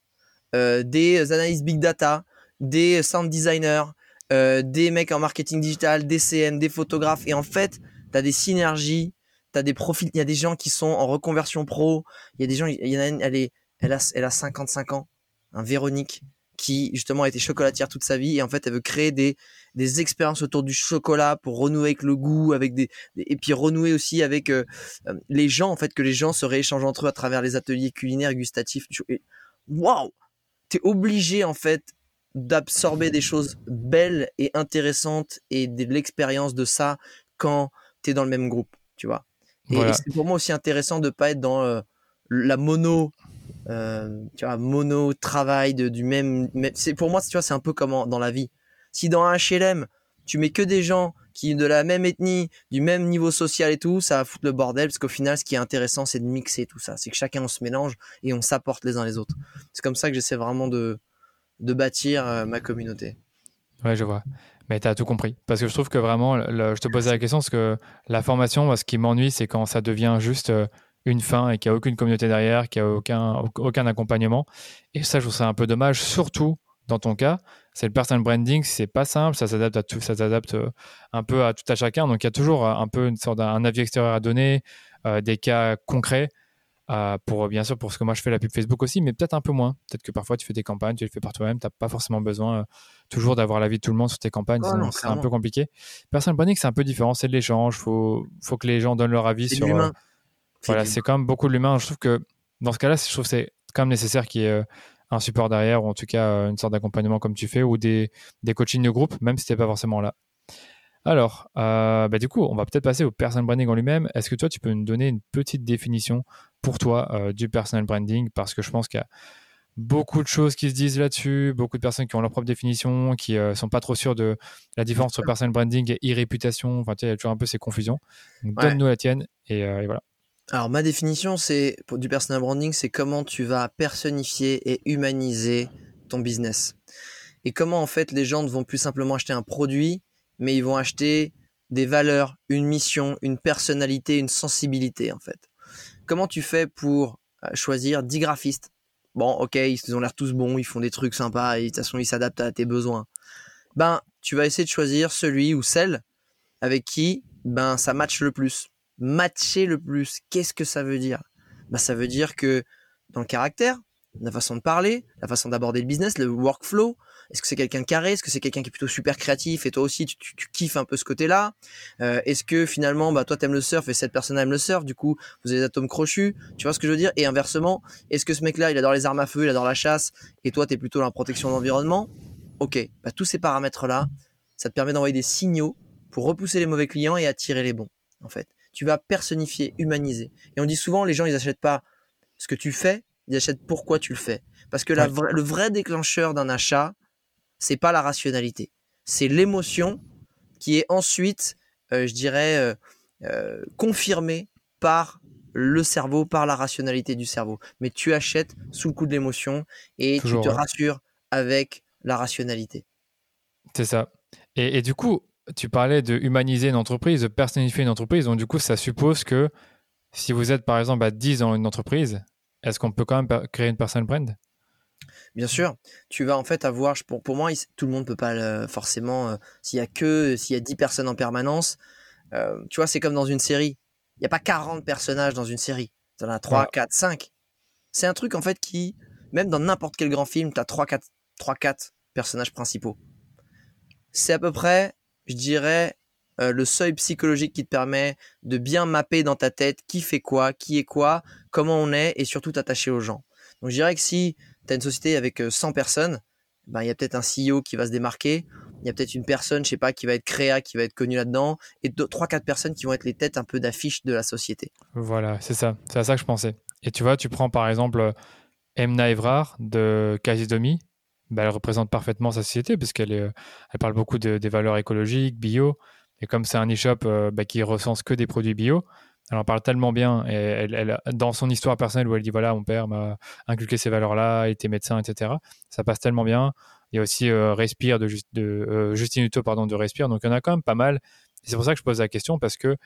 des analystes big data, des sound designers, des mecs en marketing digital, des CM, des photographes. Et en fait, tu as des synergies, tu as des profils. Il y a des gens qui sont en reconversion pro. Il y a des gens, il y en a une, elle est elle a, elle a 55 ans, un Véronique, qui justement a été chocolatière toute sa vie et en fait elle veut créer des, des expériences autour du chocolat pour renouer avec le goût, avec des, et puis renouer aussi avec euh, euh, les gens en fait que les gens se rééchangent entre eux à travers les ateliers culinaires gustatifs. Waouh, t'es obligé en fait d'absorber des choses belles et intéressantes et de l'expérience de ça quand t'es dans le même groupe, tu vois. Et, c'est pour moi aussi intéressant de pas être dans euh, la mono euh, tu vois, mono, travail de, du même, c'est pour moi, tu vois, c'est un peu comme dans la vie. Si dans un HLM, tu mets que des gens qui de la même ethnie, du même niveau social et tout, ça va foutre le bordel parce qu'au final, ce qui est intéressant, c'est de mixer tout ça. C'est que chacun on se mélange et on s'apporte les uns les autres. C'est comme ça que j'essaie vraiment de, de bâtir euh, ma communauté. Ouais, je vois. Mais tu as tout compris. Parce que je trouve que vraiment, je te posais la question, parce que la formation, ce qui m'ennuie, c'est quand ça devient juste euh, une fin et qu'il n'y a aucune communauté derrière, qu'il n'y a aucun, accompagnement. Et ça, je trouve ça un peu dommage, surtout dans ton cas. C'est le personal branding, c'est pas simple, ça s'adapte à tout, ça s'adapte euh, un peu à tout à chacun. Donc il y a toujours un peu une sorte d'un avis extérieur à donner, des cas concrets. Pour bien sûr pour ce que moi je fais la pub Facebook aussi, mais peut-être un peu moins. Peut-être que parfois tu fais des campagnes, tu les fais par toi-même, tu n'as pas forcément besoin toujours d'avoir l'avis de tout le monde sur tes campagnes, c'est un peu compliqué. Personal branding c'est un peu différent, c'est de l'échange, faut faut que les gens donnent leur avis sur voilà, c'est quand même beaucoup de l'humain. Je trouve que dans ce cas-là, je trouve c'est quand même nécessaire qu'il y ait euh, un support derrière, ou en tout cas euh, une sorte d'accompagnement comme tu fais, ou des, des coachings de groupe, même si tu n'es pas forcément là. Alors, euh, bah, du coup, on va peut-être passer au personal branding en lui-même. Est-ce que toi, tu peux nous donner une petite définition pour toi du personal branding Parce que je pense qu'il y a beaucoup de choses qui se disent là-dessus, beaucoup de personnes qui ont leur propre définition, qui ne sont pas trop sûres de la différence entre personal branding et e-réputation. Enfin, tu il y a toujours un peu ces confusions. donne-nous la tienne et voilà. Alors ma définition c'est du personal branding, c'est comment tu vas personnifier et humaniser ton business. Et comment en fait les gens ne vont plus simplement acheter un produit, mais ils vont acheter des valeurs, une mission, une personnalité, une sensibilité en fait. Comment tu fais pour euh, choisir 10 graphistes? Bon, ok, ils ont l'air tous bons, ils font des trucs sympas et de toute façon ils s'adaptent à tes besoins. Ben, tu vas essayer de choisir celui ou celle avec qui ben ça match le plus matcher le plus. Qu'est-ce que ça veut dire? Bah, Ça veut dire que dans le caractère, la façon de parler, la façon d'aborder le business, le workflow, est-ce que c'est quelqu'un de carré? Est-ce que c'est quelqu'un qui est plutôt super créatif? Et toi aussi tu, tu, kiffes un peu ce côté-là. Euh, Est-ce que finalement bah toi t'aimes le surf et cette personne aime le surf Du coup vous avez des atomes crochus, tu vois ce que je veux dire? Et inversement, est-ce que ce mec-là il adore les armes à feu, il adore la chasse et toi t'es plutôt dans la protection de l'environnement? Ok, bah tous ces paramètres-là, ça te permet d'envoyer des signaux pour repousser les mauvais clients et attirer les bons en fait. Tu vas personnifier, humaniser. Et on dit souvent, les gens, ils achètent pas ce que tu fais, ils achètent pourquoi tu le fais. Parce que le vrai déclencheur d'un achat, c'est pas la rationalité, c'est l'émotion qui est ensuite, euh, je dirais, euh, euh, confirmée par le cerveau, par la rationalité du cerveau. Mais tu achètes sous le coup de l'émotion et tu te rassures avec la rationalité. C'est ça. et, du coup, tu parlais de humaniser une entreprise, de personnifier une entreprise. Donc, du coup, ça suppose que si vous êtes, par exemple, à 10 dans une entreprise, est-ce qu'on peut quand même créer une personal brand? Bien sûr, tu vas en fait avoir, pour, pour moi, tout le monde peut pas forcément, s'il y a que, s'il y a 10 personnes en permanence, tu vois, c'est comme dans une série. Il n'y a pas 40 personnages dans une série. Tu en as 3, 4, 5. C'est un truc en fait qui, même dans n'importe quel grand film, tu as 3, 4, 3, 4 personnages principaux. C'est à peu près, je dirais, euh, le seuil psychologique qui te permet de bien mapper dans ta tête qui fait quoi, qui est quoi, comment on est et surtout t'attacher aux gens. Donc je dirais que si tu une société avec 100 euh, personnes, ben, il y a peut-être un CEO qui va se démarquer, il y a peut-être une personne, je sais pas, qui va être créa, qui va être connue là-dedans, et trois, quatre personnes qui vont être les têtes un peu d'affiche de la société. Voilà, c'est ça. C'est à ça que je pensais. Et tu vois, tu prends par exemple Emna Evrard de Casidomi, bah, elle représente parfaitement sa société parce qu'elle elle parle beaucoup des valeurs écologiques, bio. Et comme c'est un e-shop euh, bah, qui recense que des produits bio, elle en parle tellement bien. Et elle, dans son histoire personnelle où elle dit voilà, mon père m'a inculqué ces valeurs-là, il était médecin, etc. Ça passe tellement bien. Il y a aussi euh, Respire de, euh, Justine Hutto, pardon, de Respire. Donc il y en a quand même pas mal. C'est pour ça que je pose la question parce que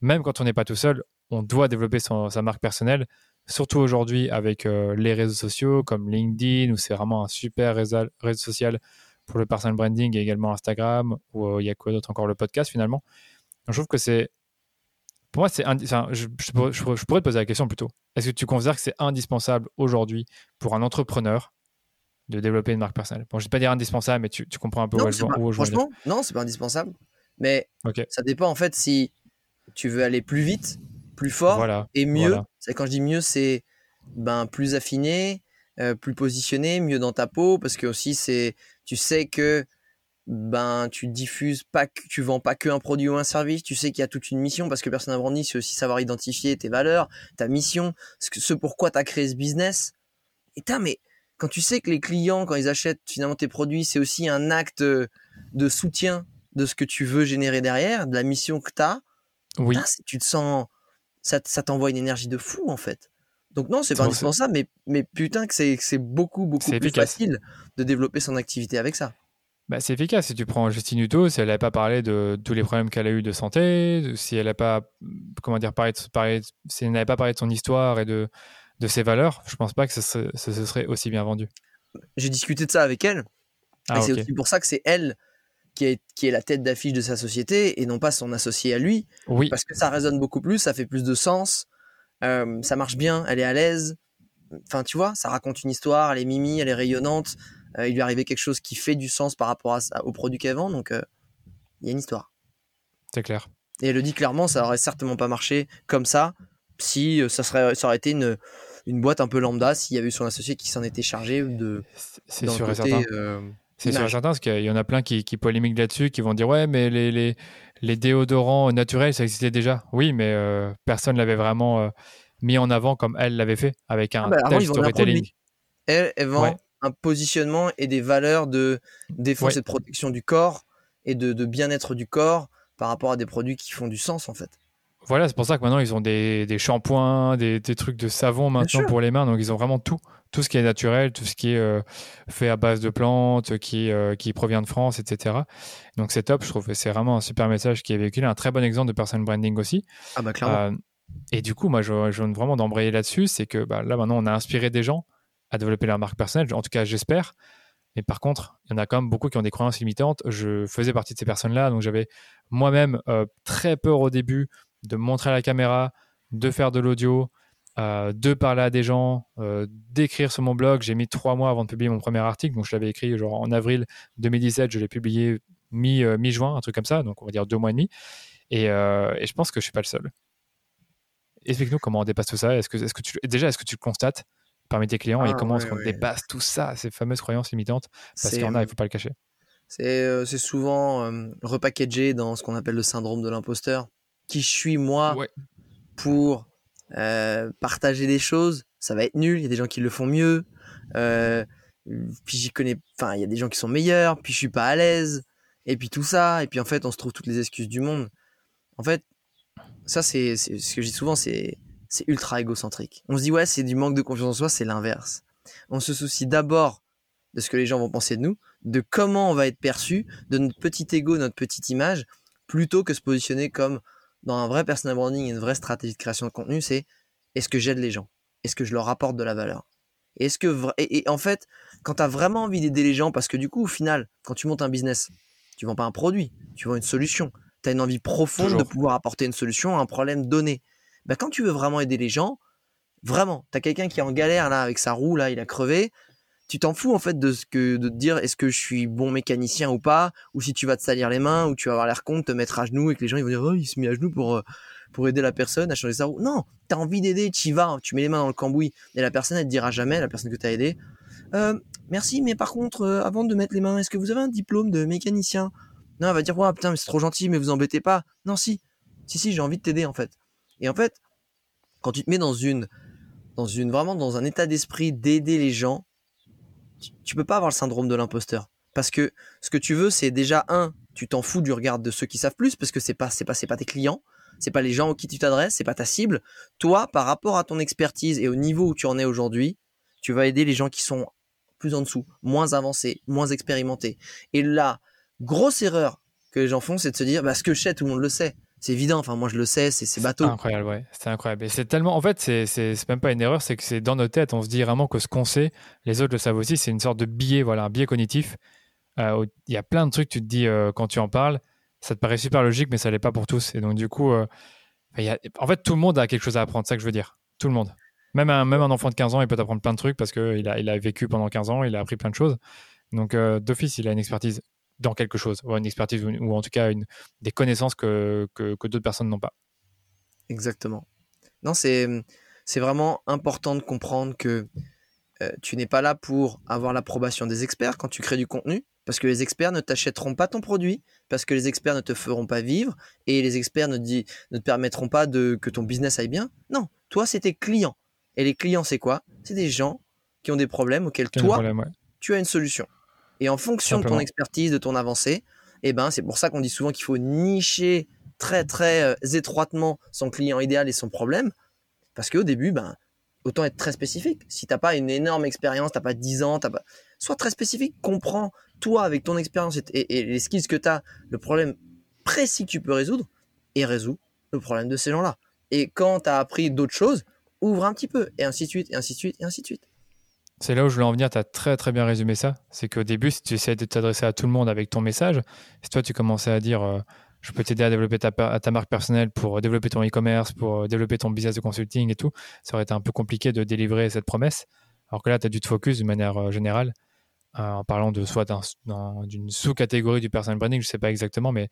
même quand on n'est pas tout seul, on doit développer sa marque personnelle surtout aujourd'hui avec euh, les réseaux sociaux comme LinkedIn, où c'est vraiment un super réseau, social pour le personal branding, et également Instagram, ou euh, il y a quoi d'autre encore, le podcast finalement. je trouve que c'est. Pour moi, c'est. je, je, pourrais, te poser la question plutôt. Est-ce que tu considères que c'est indispensable aujourd'hui pour un entrepreneur de développer une marque personnelle? Bon, je ne vais pas dire indispensable, mais tu, comprends un peu non, où, je, où Franchement, non, c'est pas indispensable. Mais ça dépend en fait si tu veux aller plus vite plus fort et mieux. C'est quand je dis mieux, c'est ben plus affiné, euh, plus positionné, mieux dans ta peau, parce que aussi c'est, tu sais que ben tu diffuses pas, que, tu vends pas que un produit ou un service, tu sais qu'il y a toute une mission, parce que personne n'a branding, c'est aussi savoir identifier tes valeurs, ta mission, ce, ce pourquoi tu as créé ce business. Et mais quand tu sais que les clients, quand ils achètent finalement tes produits, c'est aussi un acte de soutien de ce que tu veux générer derrière, de la mission que tu as, oui. tu te sens ça, t'envoie une énergie de fou en fait. Donc non, c'est pas indispensable, mais, mais putain que c'est beaucoup, beaucoup plus facile de développer son activité avec ça. Bah, c'est efficace. Si tu prends Justine Hutto, si elle n'avait pas parlé de tous les problèmes qu'elle a eu de santé, si elle n'a pas, comment dire, parlé, si elle n'avait pas parlé de son histoire et de, de ses valeurs, je pense pas que ce serait, aussi bien vendu. J'ai discuté de ça avec elle. Ah, et c'est aussi pour ça que c'est elle qui est, qui est la tête d'affiche de sa société et non pas son associé à lui. Oui. Parce que ça résonne beaucoup plus, ça fait plus de sens, euh, ça marche bien, elle est à l'aise. Enfin, tu vois, ça raconte une histoire, elle est mimi, elle est rayonnante. Euh, il lui est arrivé quelque chose qui fait du sens par rapport à au produit qu'elle vend, donc euh, il y a une histoire. C'est clair. Et elle le dit clairement, ça aurait certainement pas marché comme ça si ça, serait, ça aurait été une, une boîte un peu lambda, s'il y avait eu son associé qui s'en était chargé de. C'est sûr et certain. C'est sûr certain, parce qu'il y en a plein qui, qui polémiquent là-dessus, qui vont dire ouais, mais les, les, les, déodorants naturels, ça existait déjà. Oui, mais euh, personne l'avait vraiment euh, mis en avant comme elle l'avait fait, avec un ah bah, tel storytelling. Elle, elle vend un positionnement et des valeurs de défense et de protection du corps et de, de bien-être du corps par rapport à des produits qui font du sens en fait. Voilà, c'est pour ça que maintenant ils ont des, des shampoings, des, des, trucs de savon maintenant pour les mains, donc ils ont vraiment tout tout ce qui est naturel, tout ce qui est euh, fait à base de plantes, qui, euh, qui provient de France, etc. Donc c'est top, je trouve c'est vraiment un super message qui est véhiculé, un très bon exemple de personal branding aussi. Ah bah clairement. Euh, et du coup, moi, je, je viens vraiment d'embrayer là-dessus, c'est que bah, là maintenant, on a inspiré des gens à développer leur marque personnelle, en tout cas j'espère. Mais par contre, il y en a quand même beaucoup qui ont des croyances limitantes. Je faisais partie de ces personnes-là, donc j'avais moi-même très peur au début de montrer à la caméra, de faire de l'audio, euh, de parler à des gens, euh, d'écrire sur mon blog. J'ai mis trois mois avant de publier mon premier article. Donc, je l'avais écrit genre en avril 2017. Je l'ai publié mi, euh, mi-juin, un truc comme ça. Donc, on va dire deux mois et demi. Et, je pense que je suis pas le seul. Explique-nous comment on dépasse tout ça. Est-ce que, déjà, est-ce que tu le constates? Parmi tes clients et ah, comment est-ce qu'on dépasse tout ça, ces fameuses croyances limitantes? Parce qu'il y en a, il faut pas le cacher. C'est, c'est souvent repackagé dans ce qu'on appelle le syndrome de l'imposteur. Qui je suis moi pour euh, partager des choses, ça va être nul. Il y a des gens qui le font mieux. Euh, puis j'y connais, enfin, il y a des gens qui sont meilleurs. Puis je suis pas à l'aise. Et puis tout ça. Et puis en fait, on se trouve toutes les excuses du monde. En fait, ça c'est ce que je dis souvent, c'est c'est ultra égocentrique. On se dit ouais, c'est du manque de confiance en soi. C'est l'inverse. On se soucie d'abord de ce que les gens vont penser de nous, de comment on va être perçu, de notre petit ego, notre petite image, plutôt que se positionner comme dans un vrai personal branding et une vraie stratégie de création de contenu, c'est est-ce que j'aide les gens? Est-ce que je leur apporte de la valeur? Et est-ce que et, en fait, quand tu as vraiment envie d'aider les gens, parce que du coup, au final, quand tu montes un business, tu vends pas un produit, tu vends une solution. Tu as une envie profonde de pouvoir apporter une solution à un problème donné. Ben, quand tu veux vraiment aider les gens, vraiment, tu as quelqu'un qui est en galère là avec sa roue là, il a crevé, tu t'en fous en fait de ce que de te dire est-ce que je suis bon mécanicien ou pas ou si tu vas te salir les mains ou tu vas avoir l'air con de te mettre à genoux et que les gens ils vont dire oh il se met à genoux pour euh, pour aider la personne à changer sa roue. Non, tu as envie d'aider, tu y vas, tu mets les mains dans le cambouis et la personne elle te dira jamais la personne que tu as aidé euh, merci mais par contre euh, avant de mettre les mains, est-ce que vous avez un diplôme de mécanicien? Non, elle va dire ouais putain mais c'est trop gentil mais vous embêtez pas. Non si. Si si, j'ai envie de t'aider en fait. Et en fait, quand tu te mets dans une dans une vraiment dans un état d'esprit d'aider les gens, tu, peux pas avoir le syndrome de l'imposteur parce que ce que tu veux c'est déjà un, tu t'en fous du regard de ceux qui savent plus parce que c'est pas c'est pas c'est pas tes clients, c'est pas les gens auxquels tu t'adresses, c'est pas ta cible. Toi, par rapport à ton expertise et au niveau où tu en es aujourd'hui, tu vas aider les gens qui sont plus en dessous, moins avancés, moins expérimentés. Et la grosse erreur que les gens font, c'est de se dire, bah, ce que je sais, tout le monde le sait c'est évident. Enfin, moi, je le sais, c'est bateau. Incroyable, ouais. C'est incroyable. Et c'est tellement. En fait, c'est même pas une erreur, c'est que c'est dans nos têtes. On se dit vraiment que ce qu'on sait, les autres le savent aussi. C'est une sorte de biais, voilà, un biais cognitif. Euh, il y a plein de trucs, tu te dis, euh, quand tu en parles, ça te paraît super logique, mais ça l'est pas pour tous. Et donc, du coup, euh, en fait, tout le monde a quelque chose à apprendre. C'est ça que je veux dire. Tout le monde. Même un, même un enfant de 15 ans, il peut apprendre plein de trucs parce qu'il a, il a vécu pendant 15 ans, il a appris plein de choses. Donc, d'office, il a une expertise dans quelque chose, ou une expertise, ou, en tout cas une, des connaissances que, que, d'autres personnes n'ont pas. Exactement. Non, c'est, vraiment important de comprendre que euh, tu n'es pas là pour avoir l'approbation des experts quand tu crées du contenu, parce que les experts ne t'achèteront pas ton produit, parce que les experts ne te feront pas vivre, et les experts ne, dit, ne te permettront pas de, que ton business aille bien. Non, toi, c'est tes clients. Et les clients, c'est quoi? C'est des gens qui ont des problèmes auxquels toi, tu as une solution. Et en fonction de ton expertise, de ton avancée, eh ben, c'est pour ça qu'on dit souvent qu'il faut nicher très très euh, étroitement son client idéal et son problème. Parce qu'au début, ben, autant être très spécifique. Si t'as pas une énorme expérience, t'as pas 10 ans, t'as pas... sois très spécifique. Comprends, toi, avec ton expérience et, les skills que tu as, le problème précis que tu peux résoudre et résous le problème de ces gens-là. Et quand tu as appris d'autres choses, ouvre un petit peu, et ainsi de suite, et ainsi de suite, et ainsi de suite. C'est là où je voulais en venir, tu as très bien résumé ça. C'est qu'au début, si tu essayais de t'adresser à tout le monde avec ton message, si toi tu commençais à dire euh, je peux t'aider à développer ta, marque personnelle pour développer ton e-commerce, pour développer ton business de consulting et tout, ça aurait été un peu compliqué de délivrer cette promesse. Alors que là, tu as dû te focus de manière euh, générale euh, en parlant de soit d'une sous-catégorie du personal branding, je sais pas exactement, mais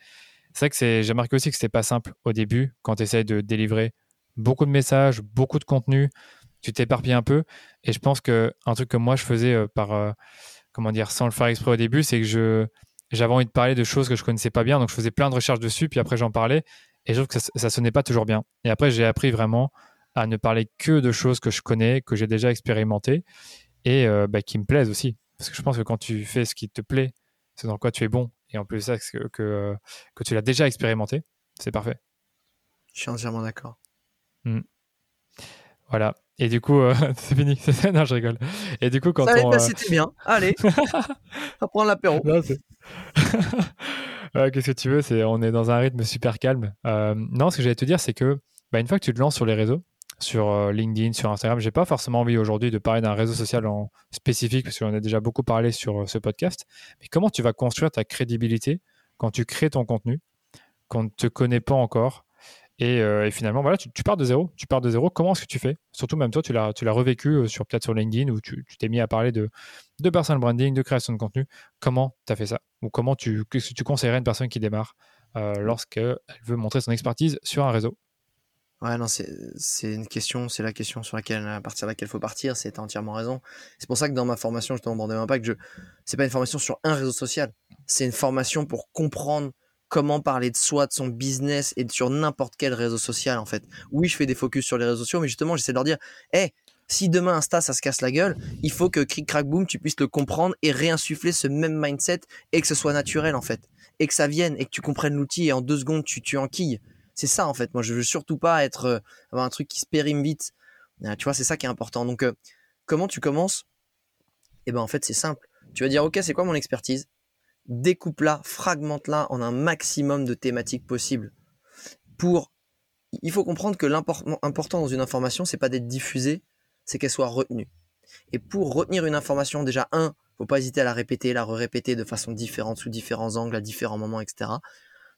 c'est vrai que j'ai remarqué aussi que c'était pas simple au début quand tu essayes de délivrer beaucoup de messages, beaucoup de contenu tu t'éparpilles un peu. Et je pense que un truc que moi je faisais euh, par, euh, comment dire, sans le faire exprès au début, c'est que je j'avais envie de parler de choses que je connaissais pas bien, donc je faisais plein de recherches dessus, puis après j'en parlais, et je trouve que ça, ça sonnait pas toujours bien. Et après j'ai appris vraiment à ne parler que de choses que je connais, que j'ai déjà expérimentées, et euh, bah, qui me plaisent aussi. Parce que je pense que quand tu fais ce qui te plaît, c'est dans quoi tu es bon, et en plus ça, que, que, que tu l'as déjà expérimenté, c'est parfait. Je suis entièrement d'accord. Mmh. Voilà. Et du coup, euh, c'est fini. non, je rigole. Et du coup, quand Ça on. Bah, c'était bien. Allez, on va prendre l'apéro. Qu'est-ce que tu veux? C'est, On est dans un rythme super calme. Euh, non, ce que j'allais te dire, c'est que bah, une fois que tu te lances sur les réseaux, sur euh, LinkedIn, sur Instagram, j'ai pas forcément envie aujourd'hui de parler d'un réseau social en spécifique, parce qu'on a déjà beaucoup parlé sur ce podcast. Mais comment tu vas construire ta crédibilité quand tu crées ton contenu, qu'on ne te connaît pas encore euh, et, finalement, voilà, tu, pars de zéro. Tu pars de zéro. Comment est-ce que tu fais? Surtout, même toi, tu l'as, tu l'as revécu euh, sur peut-être sur LinkedIn où tu, t'es mis à parler de, de personal branding, de création de contenu. Comment tu as fait ça? Ou comment tu, conseillerais une personne qui démarre euh, lorsqu'elle veut montrer son expertise sur un réseau? Ouais, non, c'est, une question, c'est la question sur laquelle, à partir de laquelle il faut partir, c'est entièrement raison. C'est pour ça que dans ma formation, je même pas que je, c'est pas une formation sur un réseau social. C'est une formation pour comprendre comment parler de soi, de son business et sur n'importe quel réseau social en fait. Oui, je fais des focus sur les réseaux sociaux, mais justement, j'essaie de leur dire, hé, si demain Insta ça se casse la gueule, il faut que cric crack boom tu puisses le comprendre et réinsuffler ce même mindset et que ce soit naturel en fait et que ça vienne et que tu comprennes l'outil et en deux secondes tu tu enquilles. C'est ça en fait. Moi je veux surtout pas être euh, avoir un truc qui se périme vite. Euh, tu vois, c'est ça qui est important. Donc euh, comment tu commences? Eh ben en fait c'est simple. Tu vas dire ok c'est quoi mon expertise? Découpe-la, fragmente-la en un maximum de thématiques possibles. Pour, il faut comprendre que l'important dans une information, c'est pas d'être diffusée, c'est qu'elle soit retenue. Et pour retenir une information, déjà, un, faut pas hésiter à la répéter, la répéter de façon différente, sous différents angles, à différents moments, etc.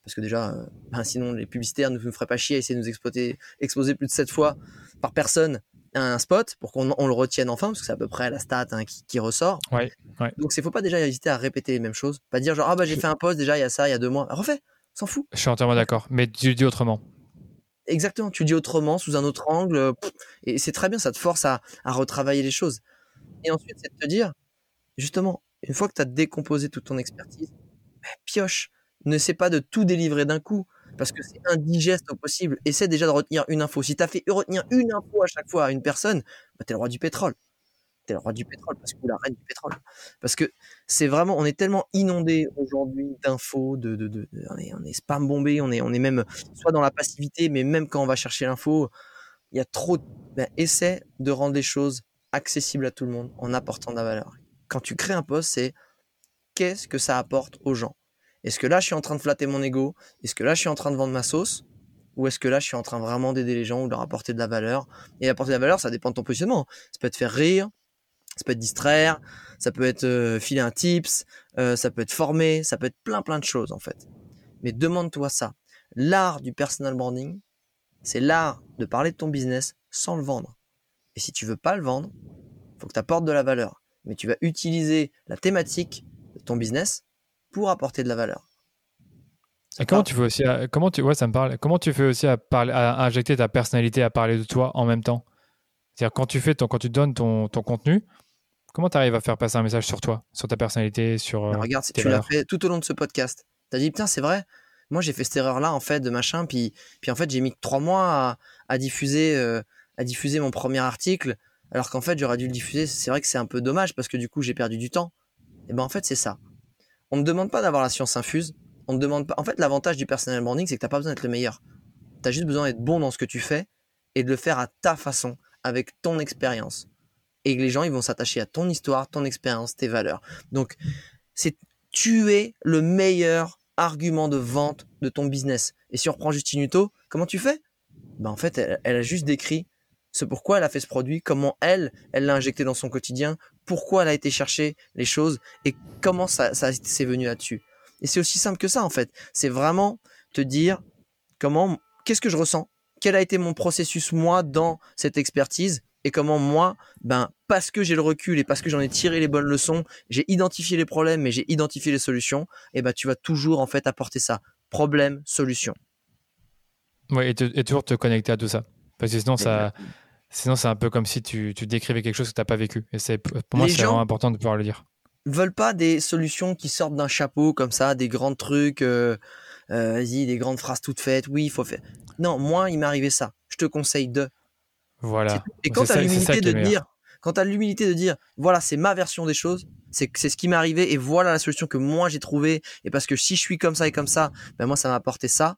Parce que déjà, euh, ben, sinon, les publicitaires ne nous feraient pas chier à essayer de nous exposer plus de 7 fois par personne un spot pour qu'on le retienne enfin, parce que c'est à peu près la stat hein, qui, ressort. Ouais, Donc, il faut pas déjà hésiter à répéter les mêmes choses. Pas dire genre, ah bah j'ai fait un post déjà il y a ça, il y a deux mois. Refais, s'en fout. Je suis entièrement d'accord, mais tu dis autrement. Exactement, tu dis autrement, sous un autre angle, et c'est très bien, ça te force à, retravailler les choses. Et ensuite, c'est de te dire, justement, une fois que tu as décomposé toute ton expertise, bah, pioche, ne sais pas de tout délivrer d'un coup, parce que c'est indigeste au possible. Essaie déjà de retenir une info. Si tu as fait retenir une info à chaque fois à une personne, bah, tu es le roi du pétrole t'es le roi du pétrole parce que la reine du pétrole. Parce que c'est vraiment, on est tellement inondé aujourd'hui d'infos, de, on, est, spam bombé, on est, on est même soit dans la passivité, mais même quand on va chercher l'info, il y a trop. Ben, essaie de rendre les choses accessibles à tout le monde en apportant de la valeur. Quand tu crées un poste, c'est qu'est-ce que ça apporte aux gens? Est-ce que là, je suis en train de flatter mon ego? Est-ce que là, je suis en train de vendre ma sauce? Ou est-ce que là, je suis en train vraiment d'aider les gens ou de leur apporter de la valeur? Et apporter de la valeur, ça dépend de ton positionnement. Ça peut te faire rire, ça peut être distraire, ça peut être euh, filer un tips, euh, ça peut être former, ça peut être plein plein de choses en fait. Mais demande-toi ça. L'art du personal branding, c'est l'art de parler de ton business sans le vendre. Et si tu veux pas le vendre, faut que tu apportes de la valeur. Mais tu vas utiliser la thématique de ton business pour apporter de la valeur. Et comment tu fais aussi à, comment tu ouais ça me parle comment tu fais aussi à parler à injecter ta personnalité à parler de toi en même temps? C'est-à-dire quand tu fais ton, quand tu donnes ton, ton contenu Comment tu arrives à faire passer un message sur toi, sur ta personnalité, sur. Euh, regarde, tu l'as fait tout au long de ce podcast. Tu as dit, putain, c'est vrai. Moi, j'ai fait cette erreur-là, en fait, de machin. Puis, puis en fait, j'ai mis trois mois à, diffuser, euh, à diffuser mon premier article. Alors qu'en fait, j'aurais dû le diffuser. C'est vrai que c'est un peu dommage parce que du coup, j'ai perdu du temps. Et ben, en fait, c'est ça. On ne demande pas d'avoir la science infuse. On ne demande pas. En fait, l'avantage du personal branding, c'est que tu n'as pas besoin d'être le meilleur. Tu as juste besoin d'être bon dans ce que tu fais et de le faire à ta façon, avec ton expérience et les gens ils vont s'attacher à ton histoire, ton expérience, tes valeurs. Donc c'est tu es le meilleur argument de vente de ton business. Et si on reprend Justine Hutto, comment tu fais? Ben en fait, elle, a juste décrit ce pourquoi elle a fait ce produit, comment elle, elle l'a injecté dans son quotidien, pourquoi elle a été chercher les choses et comment ça, s'est venu là-dessus. Et c'est aussi simple que ça en fait. C'est vraiment te dire comment, qu'est-ce que je ressens, quel a été mon processus moi dans cette expertise? Et comment moi, ben parce que j'ai le recul et parce que j'en ai tiré les bonnes leçons, j'ai identifié les problèmes et j'ai identifié les solutions, et ben tu vas toujours en fait apporter ça, problème, solution. Oui, et, toujours te connecter à tout ça, parce que sinon ça, sinon c'est un peu comme si tu, tu décrivais quelque chose que tu n'as pas vécu, et c'est pour moi c'est vraiment important de pouvoir le dire. Veulent pas des solutions qui sortent d'un chapeau comme ça, des grands trucs, euh, euh, vas-y, des grandes phrases toutes faites. Oui, il faut faire. Non, moi il m'est arrivé ça. Je te conseille de. Voilà. Et quand tu as l'humilité de dire, quand tu l'humilité de dire, voilà, c'est ma version des choses, c'est c'est ce qui m'est arrivé et voilà la solution que moi j'ai trouvée et parce que si je suis comme ça et comme ça, ben moi ça m'a apporté ça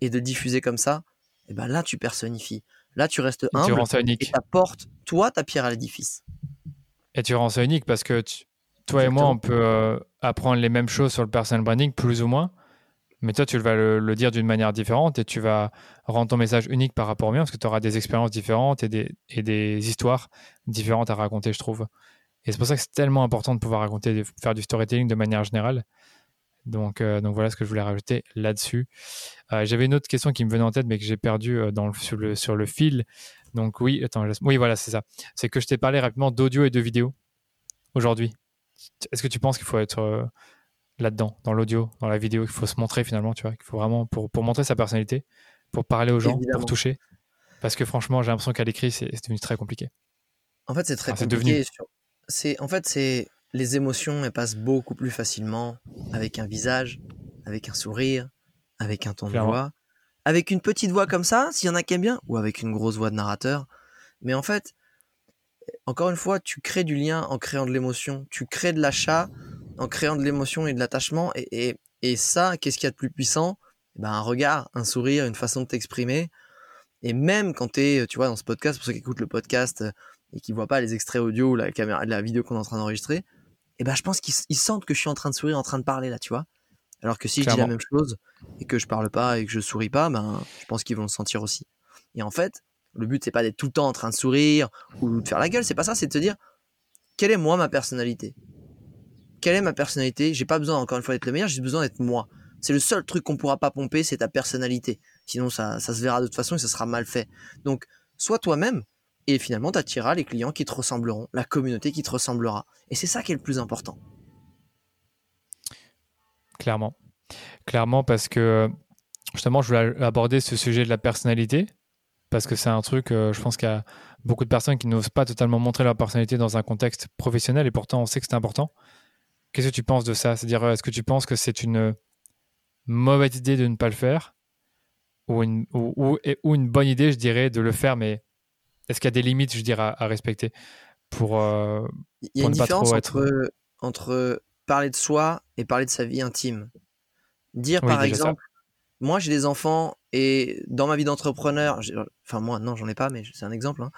et de diffuser comme ça, et ben là tu personnifies. Là tu restes humble tu ça unique. et t'apportes toi ta pierre à l'édifice. Et tu rends ça unique parce que toi et moi on peut euh, apprendre les mêmes choses sur le personal branding plus ou moins mais toi, tu vas le, dire d'une manière différente et tu vas rendre ton message unique par rapport au mien parce que tu auras des expériences différentes et des, et des histoires différentes à raconter, je trouve. Et c'est pour ça que c'est tellement important de pouvoir raconter, faire du storytelling de manière générale. Donc, euh, donc voilà ce que je voulais rajouter là-dessus. Euh, j'avais une autre question qui me venait en tête, mais que j'ai perdu euh, dans sur, le, sur le fil. Donc oui, attends, oui, voilà, c'est ça. C'est que je t'ai parlé rapidement d'audio et de vidéo aujourd'hui. Est-ce que tu penses qu'il faut être là-dedans, dans l'audio, dans la vidéo, il faut se montrer finalement, tu vois, qu'il faut vraiment, pour, pour montrer sa personnalité, pour parler aux gens, pour toucher? Parce que franchement, j'ai l'impression qu'à l'écrit, c'est devenu très compliqué. En fait, c'est très compliqué. C'est En fait, c'est les émotions, elles passent beaucoup plus facilement avec un visage, avec un sourire, avec un ton de voix, avec une petite voix comme ça, s'il y en a qui aiment bien, ou avec une grosse voix de narrateur. Mais en fait, encore une fois, tu crées du lien en créant de l'émotion, tu crées de l'achat en créant de l'émotion et de l'attachement. Et, et, ça, qu'est-ce qu'il y a de plus puissant? Eh ben, Un regard, un sourire, une façon de t'exprimer. Et même quand tu es, tu vois, dans ce podcast, pour ceux qui écoutent le podcast euh, et qui voient pas les extraits audio ou la caméra, la vidéo qu'on est en train d'enregistrer, eh ben, je pense qu'ils sentent que je suis en train de sourire, en train de parler là, tu vois. Alors que si je dis la même chose et que je parle pas et que je souris pas, ben, je pense qu'ils vont le sentir aussi. Et en fait, le but c'est pas d'être tout le temps en train de sourire ou de faire la gueule, c'est pas ça, c'est de te dire, quelle est moi ma personnalité? Quelle est ma personnalité? J'ai pas besoin encore une fois d'être le meilleur, j'ai besoin d'être moi. C'est le seul truc qu'on pourra pas pomper, c'est ta personnalité. Sinon, ça, ça se verra de toute façon et ça sera mal fait. Donc, sois toi-même et finalement, tu attireras les clients qui te ressembleront, la communauté qui te ressemblera. Et c'est ça qui est le plus important. Clairement. Clairement, parce que justement, je voulais aborder ce sujet de la personnalité, parce que c'est un truc, euh, je pense qu'il y a beaucoup de personnes qui n'osent pas totalement montrer leur personnalité dans un contexte professionnel, et pourtant on sait que c'est important. Qu'est-ce que tu penses de ça? C'est-à-dire, est-ce que tu penses que c'est une mauvaise idée de ne pas le faire? Ou une, ou, une bonne idée, je dirais, de le faire, mais est-ce qu'il y a des limites, je dirais, à, respecter pour, euh, Il y a une différence entre, entre parler de soi et parler de sa vie intime. Dire par exemple, moi j'ai des enfants et dans ma vie d'entrepreneur, enfin moi non j'en ai pas mais c'est un exemple, hein.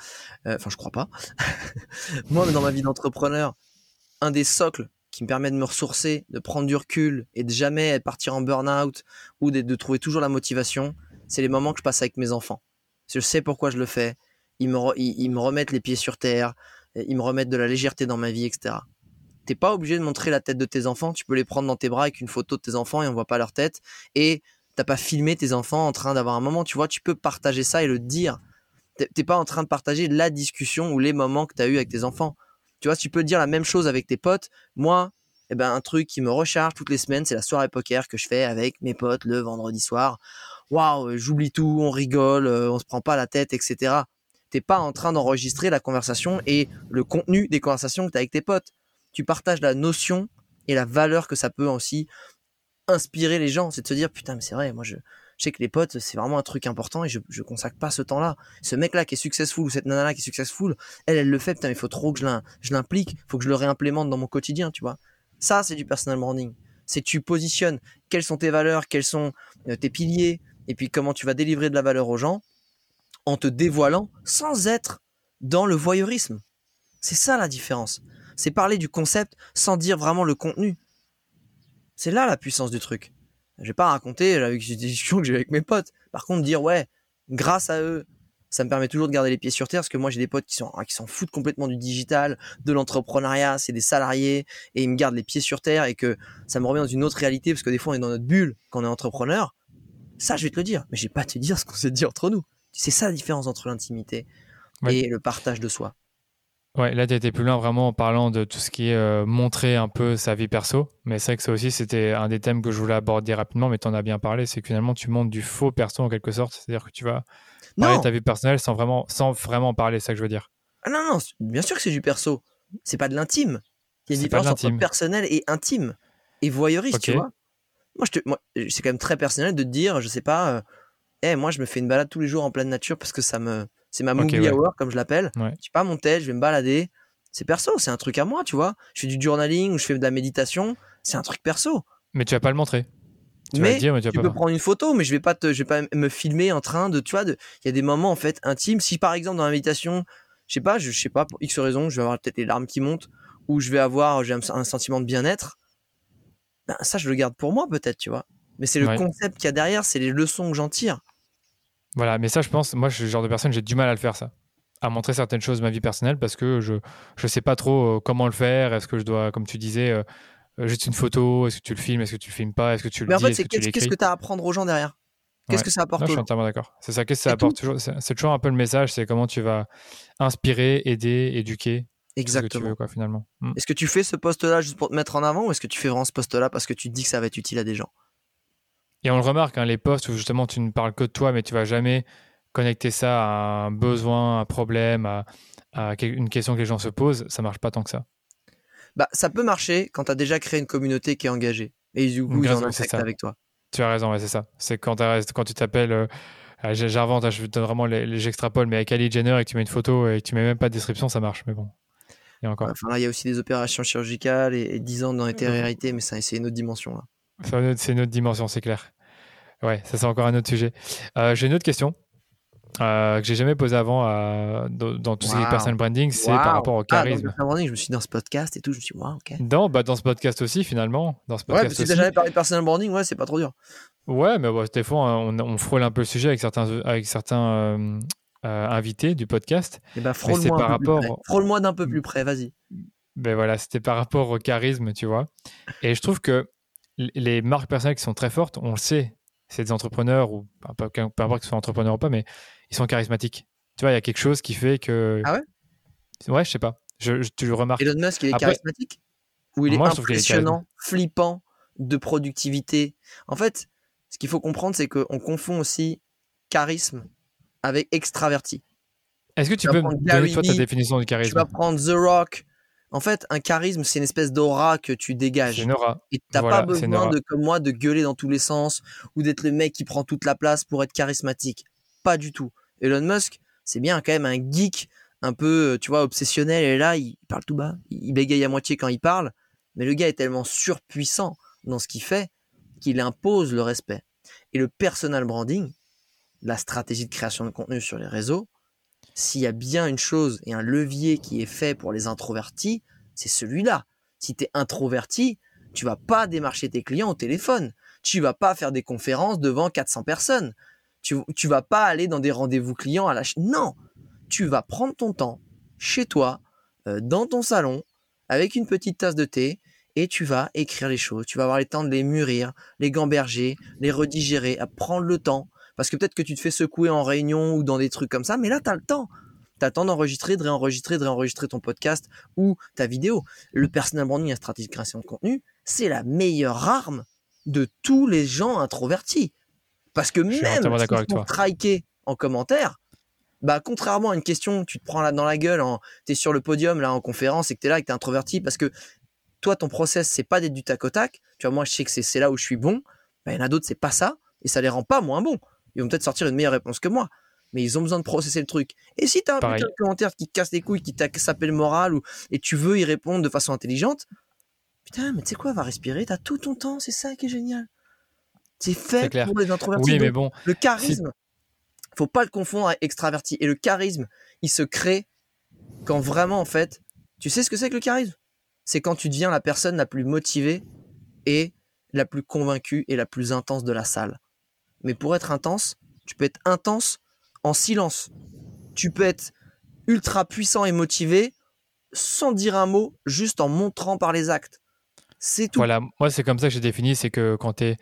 euh, enfin je crois pas. moi dans ma vie d'entrepreneur, un des socles qui me permet de me ressourcer, de prendre du recul et de jamais partir en burn-out ou de, trouver toujours la motivation, c'est les moments que je passe avec mes enfants. Je sais pourquoi je le fais. Ils me, remettent les pieds sur terre, ils me remettent de la légèreté dans ma vie, etc. T'es pas obligé de montrer la tête de tes enfants. Tu peux les prendre dans tes bras avec une photo de tes enfants et on voit pas leur tête. Et t'as pas filmé tes enfants en train d'avoir un moment. Tu vois, tu peux partager ça et le dire. T'es pas en train de partager la discussion ou les moments que tu as eu avec tes enfants. Tu vois, tu peux dire la même chose avec tes potes. Moi, eh ben, un truc qui me recharge toutes les semaines, c'est la soirée poker que je fais avec mes potes le vendredi soir. Waouh, j'oublie tout, on rigole, euh, on se prend pas la tête, etc. T'es pas en train d'enregistrer la conversation et le contenu des conversations que tu as avec tes potes tu partages la notion et la valeur que ça peut aussi inspirer les gens. C'est de se dire, putain, mais c'est vrai, moi je, sais que les potes, c'est vraiment un truc important et je, je consacre pas ce temps-là. Ce mec-là qui est successful ou cette nana-là qui est successful, elle, elle le fait, putain, mais il faut trop que je l'implique, faut que je le réimplémente dans mon quotidien, tu vois. Ça, c'est du personal branding. C'est tu positionnes quelles sont tes valeurs, quels sont euh, tes piliers, et puis comment tu vas délivrer de la valeur aux gens en te dévoilant sans être dans le voyeurisme. C'est ça la différence c'est parler du concept sans dire vraiment le contenu. C'est là la puissance du truc. Je vais pas raconter la discussion que j'ai avec mes potes. Par contre, dire ouais, grâce à eux, ça me permet toujours de garder les pieds sur terre parce que moi j'ai des potes qui sont qui s'en foutent complètement du digital, de l'entrepreneuriat, c'est des salariés et ils me gardent les pieds sur terre et que ça me remet dans une autre réalité parce que des fois on est dans notre bulle quand on est entrepreneur. Ça, je vais te le dire, mais je vais pas te dire ce qu'on s'est dit entre nous. C'est ça la différence entre l'intimité et le partage de soi. Ouais, là, tu étais plus loin vraiment en parlant de tout ce qui est euh, montrer un peu sa vie perso. Mais c'est vrai que ça aussi, c'était un des thèmes que je voulais aborder rapidement, mais tu en as bien parlé. C'est que finalement, tu montres du faux perso en quelque sorte. C'est-à-dire que tu vas parler de ta vie personnelle sans vraiment, sans vraiment parler, c'est ça que je veux dire. Ah non, non, bien sûr que c'est du perso. C'est pas de l'intime. Il y a une différence entre personnel et intime. Et voyeuriste, tu vois. Moi, je moi, c'est quand même très personnel de te dire, je sais pas, euh, eh, moi, je me fais une balade tous les jours en pleine nature parce que ça me c'est ma movie hour, comme je l'appelle. Je suis pas mon tel, je vais me balader. C'est perso, c'est un truc à moi, tu vois. Je fais du journaling ou je fais de la méditation. C'est un truc perso. Mais tu vas pas le montrer. Tu mais, dire, mais tu, peux prendre une photo, mais je vais pas te, je vais pas me filmer en train de, tu vois, il y a des moments en fait intimes. Si par exemple dans la méditation, je sais pas, je, sais pas pour X raison, je vais avoir peut-être les larmes qui montent ou je vais avoir, j'ai un, sentiment de bien-être. Ben, ça, je le garde pour moi peut-être, tu vois. Mais c'est le concept qu'il y a derrière, c'est les leçons que j'en tire. Voilà, mais ça, je pense, moi, je suis le genre de personne, j'ai du mal à le faire, ça. À montrer certaines choses de ma vie personnelle parce que je ne sais pas trop euh, comment le faire. Est-ce que je dois, comme tu disais, euh, euh, juste une photo? Est-ce que tu le filmes? Est-ce que tu le filmes pas? Est-ce que tu le Mais en fait, c'est qu'est-ce que tu as à apprendre aux gens derrière? Qu'est-ce que ça apporte non, Je suis entièrement d'accord. C'est ça, qu'est-ce que ça apporte toujours? C'est toujours un peu le message, c'est comment tu vas inspirer, aider, éduquer. Exactement. Ce que tu veux, quoi, finalement. Hmm. Est-ce que tu fais ce poste-là juste pour te mettre en avant ou est-ce que tu fais vraiment ce poste-là parce que tu te dis que ça va être utile à des gens? Et on le remarque, hein, les postes où justement tu ne parles que de toi, mais tu vas jamais connecter ça à un besoin, un problème, à, une question que les gens se posent, ça marche pas tant que ça. Bah, ça peut marcher quand tu as déjà créé une communauté qui est engagée. Et du coup, ils en avec toi. Tu as raison, c'est ça. C'est quand, quand tu t'appelles, euh, ah, j'invente, hein, je donne vraiment les, j'extrapole, mais avec Kylie Jenner et que tu mets une photo et que tu mets même pas de description, ça marche. Mais bon. Il y a encore. il y a aussi des opérations chirurgicales et, 10 ans dans les réalité, mais c'est une autre dimension là. C'est une autre dimension, c'est clair. Ouais, ça c'est encore un autre sujet. Euh, j'ai une autre question. Euh, que j'ai jamais posé avant euh, dans, tout ce qui est personal branding, c'est par rapport au ah, charisme. branding, je me suis dit dans ce podcast et tout, je me suis dit, wow, ok. Dans, bah, dans ce podcast aussi, finalement. Dans ce podcast ouais, parce que si jamais parlé de personal branding, ouais, c'est pas trop dur. Ouais, mais bon, des fois, on, on, frôle un peu le sujet avec certains, avec certains euh, invités du podcast. Et eh bah, frôle-moi d'un rapport... peu, plus près, vas-y. Ben voilà, c'était par rapport au charisme, tu vois. Et je trouve que les marques personnelles qui sont très fortes, on le sait, c'est des entrepreneurs, ou peu, importe que ce soit entrepreneur ou pas, mais ils sont charismatiques. Tu vois, il y a quelque chose qui fait que. Ah ouais? Ouais, je sais pas. Je, tu le remarques. Elon Musk, il est charismatique? Ou il est impressionnant, flippant, de productivité? En fait, ce qu'il faut comprendre, c'est qu'on confond aussi charisme avec extraverti. Est-ce que tu, peux me donner toi ta définition du charisme Tu vas prendre The Rock, en fait, un charisme, c'est une espèce d'aura que tu dégages. Une aura. Et t'as pas besoin de, comme moi, de gueuler dans tous les sens ou d'être le mec qui prend toute la place pour être charismatique. Pas du tout. Elon Musk, c'est bien quand même un geek un peu, tu vois, obsessionnel. Et là, il parle tout bas. Il bégaye à moitié quand il parle. Mais le gars est tellement surpuissant dans ce qu'il fait qu'il impose le respect. Et le personal branding, la stratégie de création de contenu sur les réseaux, s'il y a bien une chose et un levier qui est fait pour les introvertis, c'est celui-là. Si tu es introverti, tu vas pas démarcher tes clients au téléphone. Tu vas pas faire des conférences devant 400 personnes. Tu, tu vas pas aller dans des rendez-vous clients à la... Non, tu vas prendre ton temps chez toi, euh, dans ton salon, avec une petite tasse de thé, et tu vas écrire les choses. Tu vas avoir le temps de les mûrir, les gamberger, les redigérer, à prendre le temps. Parce que peut-être que tu te fais secouer en réunion ou dans des trucs comme ça, mais là, tu as le temps. Tu as le temps d'enregistrer, de réenregistrer, de réenregistrer ton podcast ou ta vidéo. Le personal branding et la stratégie de création de contenu, c'est la meilleure arme de tous les gens introvertis. Parce que même si tu triker en commentaire, bah contrairement à une question, tu te prends là dans la gueule, tu es sur le podium là en conférence et que tu es là et que tu es introverti parce que toi ton process c'est pas d'être du tac au tac. Tu vois moi je sais que c'est là où je suis bon. Bah, il y en a d'autres c'est pas ça et ça les rend pas moins bons ils vont peut-être sortir une meilleure réponse que moi. Mais ils ont besoin de processer le truc. Et si tu as un commentaire qui te casse les couilles, qui t'a sapé le moral, ou, et tu veux y répondre de façon intelligente, putain, mais tu sais quoi, va respirer, t'as tout ton temps, c'est ça qui est génial. C'est fait pour les introvertis. Oui, mais bon. Le charisme, faut pas le confondre avec extraverti. Et le charisme, il se crée quand vraiment, en fait, tu sais ce que c'est que le charisme? C'est quand tu deviens la personne la plus motivée et la plus convaincue et la plus intense de la salle. Mais pour être intense, tu peux être intense en silence. Tu peux être ultra puissant et motivé sans dire un mot, juste en montrant par les actes. C'est tout. Voilà, moi c'est comme ça que j'ai défini, c'est que quand tu es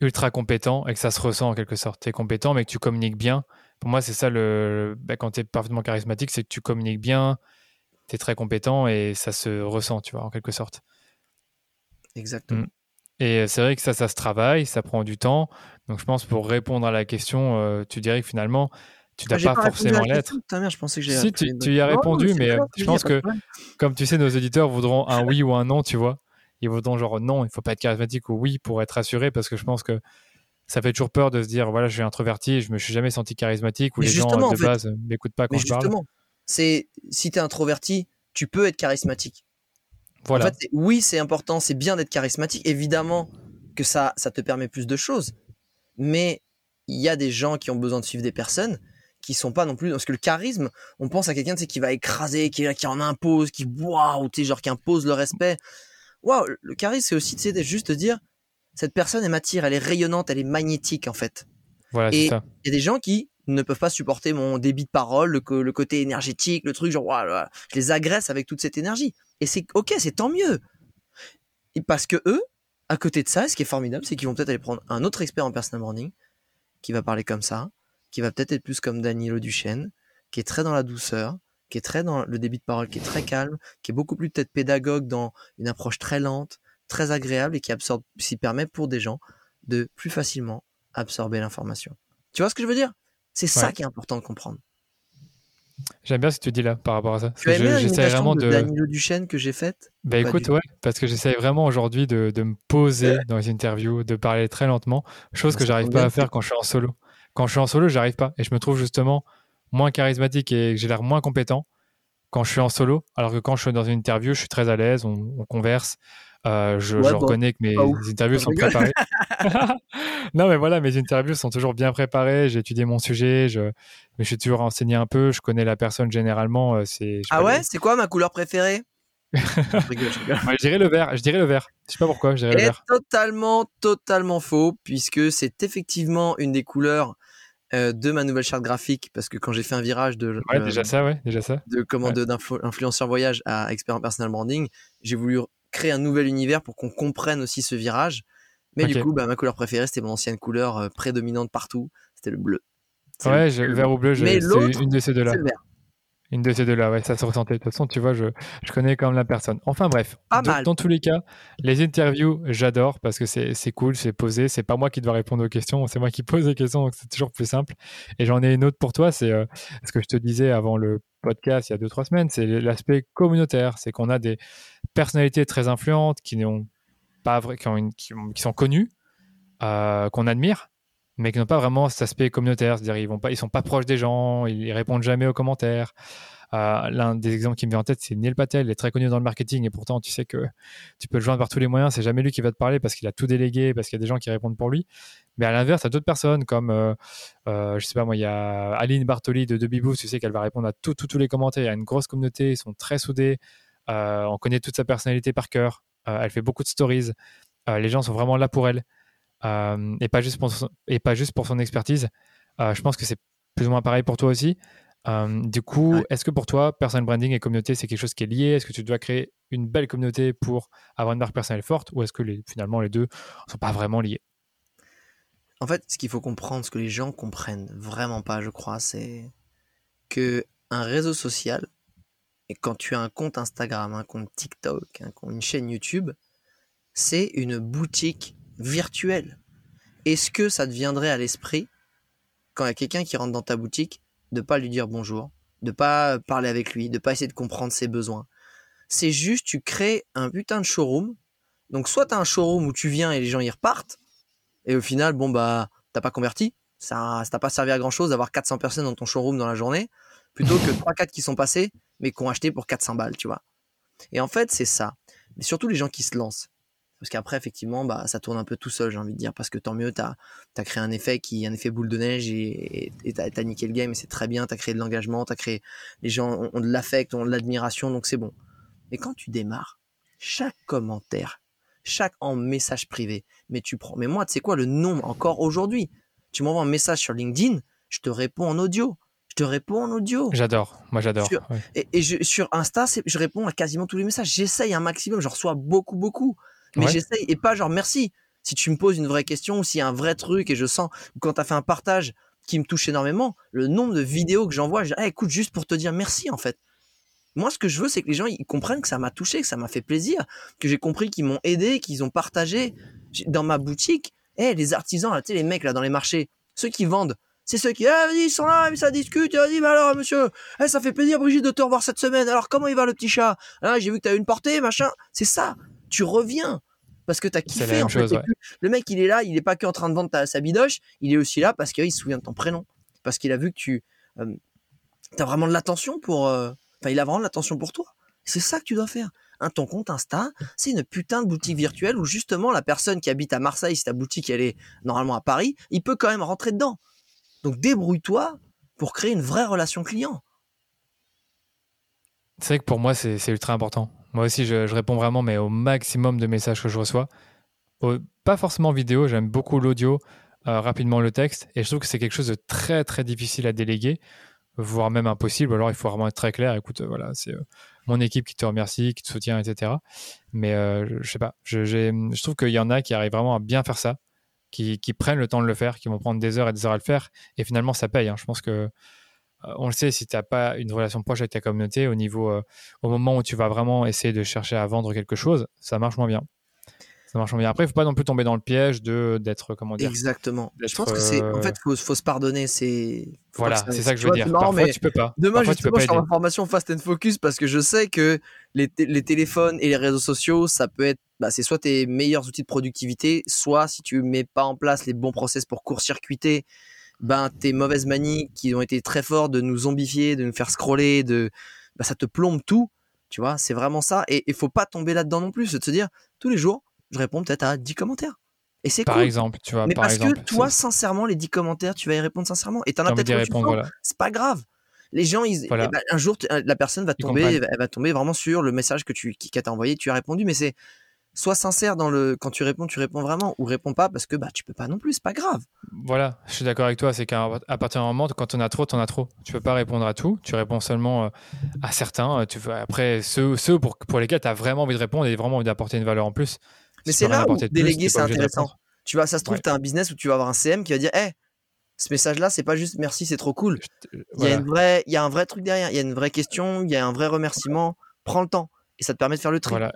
ultra compétent et que ça se ressent en quelque sorte, tu es compétent mais que tu communiques bien. Pour moi c'est ça le... Bah, quand tu es parfaitement charismatique, c'est que tu communiques bien, tu es très compétent et ça se ressent, tu vois, en quelque sorte. Exactement. Mm. Et c'est vrai que ça, ça se travaille, ça prend du temps. Donc je pense pour répondre à la question, euh, tu dirais que finalement, tu n'as ah, pas, forcément l'être. Je pensais que j'ai. Si, tu, y as répondu, mais je pense que, comme tu sais, nos auditeurs voudront un oui ou un non, tu vois. Ils voudront genre non, il ne faut pas être charismatique ou oui pour être rassuré, parce que je pense que ça fait toujours peur de se dire voilà, je suis introverti, je me suis jamais senti charismatique ou les gens de base ne m'écoutent pas quand je parle. C'est si tu es introverti, tu peux être charismatique. En fait, oui, c'est important, c'est bien d'être charismatique. Évidemment que ça, ça te permet plus de choses. Mais il y a des gens qui ont besoin de suivre des personnes qui sont pas non plus parce que le charisme on pense à quelqu'un qui va écraser qui, qui en impose qui waouh tu sais genre qui impose le respect. Waouh le charisme c'est aussi tu sais juste de dire cette personne elle m'attire elle est rayonnante elle est magnétique en fait. Voilà, et il y a des gens qui ne peuvent pas supporter mon débit de parole le, le côté énergétique le truc genre waouh, je les agresse avec toute cette énergie et c'est ok, c'est tant mieux. parce que eux, à côté de ça, ce qui est formidable, c'est qu'ils vont peut-être aller prendre un autre expert en personal branding qui va parler comme ça, qui va peut-être être plus comme Danilo Duchesne, qui est très dans la douceur, qui est très dans le débit de parole, qui est très calme, qui est beaucoup plus peut-être pédagogue dans une approche très lente, très agréable et qui absorbe, qui permet pour des gens de plus facilement absorber l'information. Tu vois ce que je veux dire? C'est ça qui est important de comprendre. J'aime bien ce que tu dis là par rapport à ça. Tu aimé vraiment de, de... Danilo Duchesne que j'ai faite Bah écoute, ouais, parce que j'essaie vraiment aujourd'hui de, de, me poser dans les interviews, de parler très lentement, chose que j'arrive pas à faire quand je suis en solo. Quand je suis en solo, j'arrive pas et je me trouve justement moins charismatique et j'ai l'air moins compétent quand je suis en solo, alors que quand je suis dans une interview, je suis très à l'aise, on, on converse. Euh, je, reconnais que mes interviews sont préparées. non, mais voilà, mes interviews sont toujours bien préparées. J'ai étudié mon sujet, je, mais je suis toujours renseigné un peu. Je connais la personne généralement. Euh, c'est. Ah ouais, c'est quoi ma couleur préférée? Je, dirais le vert. Je dirais le vert. Je sais pas pourquoi. Je dirais le vert. Totalement, totalement faux, puisque c'est effectivement une des couleurs euh, de ma nouvelle charte graphique parce que quand j'ai fait un virage de ouais, déjà ça, ouais, déjà ça. de commande d'influenceur voyage à expert personal branding, j'ai voulu créer un nouvel univers pour qu'on comprenne aussi ce virage. Mais du coup, bah, ma couleur préférée, c'était mon ancienne couleur euh, prédominante partout, c'était le bleu. Ouais, vert ou bleu, c'est une de ces deux-là. Une de ces deux-là, ouais, ça se ressentait. De toute façon, tu vois, je, je connais quand même la personne. Enfin bref, dans, tous les cas, les interviews, j'adore parce que c'est cool, c'est posé. C'est pas moi qui dois répondre aux questions, c'est moi qui pose les questions, donc c'est toujours plus simple. Et j'en ai une autre pour toi, c'est euh, ce que je te disais avant le podcast il y a deux trois semaines, c'est l'aspect communautaire. C'est qu'on a des personnalités très influentes qui n'ont pas vrai, qui, ont qui, sont connues, euh, qu'on admire, mais qui n'ont pas vraiment cet aspect communautaire. C'est-à-dire, ils ne sont pas proches des gens, ils répondent jamais aux commentaires. Euh, l'un des exemples qui me vient en tête, c'est Neil Patel. Il est très connu dans le marketing et pourtant, tu sais que tu peux le joindre par tous les moyens. C'est jamais lui qui va te parler parce qu'il a tout délégué, parce qu'il y a des gens qui répondent pour lui. Mais à l'inverse, il y a d'autres personnes comme, euh, euh, je sais pas moi, il y a Aline Bartoli de Debibou. Tu sais qu'elle va répondre à tous les commentaires. Il y a une grosse communauté, ils sont très soudés. on connaît toute sa personnalité par cœur. elle fait beaucoup de stories. les gens sont vraiment là pour elle. Euh, et, pas juste pour son, et pas juste pour son expertise. Euh, je pense que c'est plus ou moins pareil pour toi aussi. Euh, du coup, est-ce que pour toi, personal branding et communauté, c'est quelque chose qui est lié? Est-ce que tu dois créer une belle communauté pour avoir une marque personnelle forte ou est-ce que les, finalement les deux ne sont pas vraiment liés? En fait, ce qu'il faut comprendre, ce que les gens comprennent vraiment pas, je crois, c'est que un réseau social, et quand tu as un compte Instagram, un compte TikTok, une chaîne YouTube, c'est une boutique virtuel. Est-ce que ça te viendrait à l'esprit, quand il y a quelqu'un qui rentre dans ta boutique, de pas lui dire bonjour, de pas parler avec lui, de pas essayer de comprendre ses besoins? C'est juste, tu crées un putain de showroom. Donc, soit tu as un showroom où tu viens et les gens y repartent, et au final, bon, bah, t'as pas converti. Ça t'a pas servi à grand chose d'avoir 400 personnes dans ton showroom dans la journée, plutôt que 3-4 qui sont passés, mais qui ont acheté pour 400 balles, tu vois. Et en fait, c'est ça. Mais surtout les gens qui se lancent. Parce qu'après, effectivement, bah, ça tourne un peu tout seul, j'ai envie de dire. Parce que tant mieux, tu as, créé un effet qui un effet boule de neige et tu as, niqué le game et c'est très bien. Tu as créé de l'engagement, tu créé. Les gens ont, de l'affect, ont de l'admiration, donc c'est bon. Mais quand tu démarres, chaque commentaire, chaque en message privé, mais tu prends. Mais moi, tu sais quoi, le nombre, encore aujourd'hui, tu m'envoies un message sur LinkedIn, je te réponds en audio. Je te réponds en audio. J'adore, moi j'adore. Et, et sur Insta, je réponds à quasiment tous les messages. J'essaye un maximum, je reçois beaucoup, beaucoup. Mais j'essaye et pas genre merci. Si tu me poses une vraie question ou s'il y a un vrai truc et je sens, quand tu as fait un partage qui me touche énormément, le nombre de vidéos que j'envoie, je dis, écoute, juste pour te dire merci en fait. Moi, ce que je veux, c'est que les gens ils comprennent que ça m'a touché, que ça m'a fait plaisir, que j'ai compris qu'ils m'ont aidé, qu'ils ont partagé. Dans ma boutique, hey, les artisans, là, les mecs là dans les marchés, ceux qui vendent, c'est ceux qui, ah, vas-y, ils sont là, ça discute, vas-y, bah alors, monsieur, eh, ça fait plaisir, Brigitte, de te revoir cette semaine. Alors, comment il va le petit chat? Ah, J'ai vu que tu as une portée, machin. C'est ça tu reviens parce que tu as kiffé. En fait, Le mec, il est là, il n'est pas qu'en train de vendre ta, sa bidoche, il est aussi là parce qu'il se souvient de ton prénom, parce qu'il a vu que tu euh, as vraiment de l'attention pour. Euh, enfin, il a vraiment de l'attention pour toi. C'est ça que tu dois faire. Un, ton compte Insta, c'est une putain de boutique virtuelle où justement la personne qui habite à Marseille, si ta boutique elle est normalement à Paris, il peut quand même rentrer dedans. Donc débrouille-toi pour créer une vraie relation client. C'est vrai que pour moi, c'est ultra important. Moi aussi, je, réponds vraiment, mais au maximum de messages que je reçois. pas forcément vidéo, j'aime beaucoup l'audio, euh, rapidement le texte, et je trouve que c'est quelque chose de très très difficile à déléguer, voire même impossible. Alors il faut vraiment être très clair. Écoute, euh, voilà, c'est euh, mon équipe qui te remercie, qui te soutient, etc. Mais je, sais pas, je, trouve qu'il y en a qui arrivent vraiment à bien faire ça, qui, prennent le temps de le faire, qui vont prendre des heures et des heures à le faire, et finalement ça paye. Hein. Je pense que euh, on le sait, si tu n'as pas une relation proche avec ta communauté, au niveau, euh, au moment où tu vas vraiment essayer de chercher à vendre quelque chose, ça marche moins bien. Ça marche moins bien. Après, il faut pas non plus tomber dans le piège de d'être comment dire. Exactement. Je pense que c'est en fait faut, faut se pardonner. C'est voilà, c'est ça que je veux dire. Non, Parfois, mais tu peux pas. Demain, Parfois, justement, je suis en formation Fast and Focus parce que je sais que les, les téléphones et les réseaux sociaux, ça peut être, bah, c'est soit tes meilleurs outils de productivité, soit si tu mets pas en place les bons process pour court-circuiter ben tes mauvaises manies qui ont été très fortes de nous zombifier, de nous faire scroller, de ben, ça te plombe tout, tu vois, c'est vraiment ça et il faut pas tomber là-dedans non plus, c'est de se dire tous les jours, je réponds peut-être à 10 commentaires. Et c'est Par exemple, tu vois, Mais parce que toi sincèrement les 10 commentaires, tu vas y répondre sincèrement et t'en as peut-être voilà. c'est pas grave. Les gens, ils, eh ben, un jour, la personne va tomber, elle va tomber vraiment sur le message que tu, qui t'a envoyé, tu as répondu, mais c'est, sois sincère dans le quand tu réponds, tu réponds vraiment ou réponds pas parce que bah tu peux pas non plus, c'est pas grave. Voilà, je suis d'accord avec toi, c'est qu'à partir d'un moment quand on a trop, t'en as trop. Tu peux pas répondre à tout, tu réponds seulement euh, à certains, tu après ceux, ceux pour, pour lesquels tu as vraiment envie de répondre et vraiment envie d'apporter une valeur en plus. Mais c'est là où déléguer c'est intéressant. Tu vois, ça se trouve tu as un business où tu vas avoir un CM qui va dire "Eh, ce message-là, c'est pas juste merci, c'est trop cool. Il y a une vraie il y a un vrai truc derrière, il y a une vraie question, il y a un vrai remerciement, prends le temps et ça te permet de faire le tri. Voilà,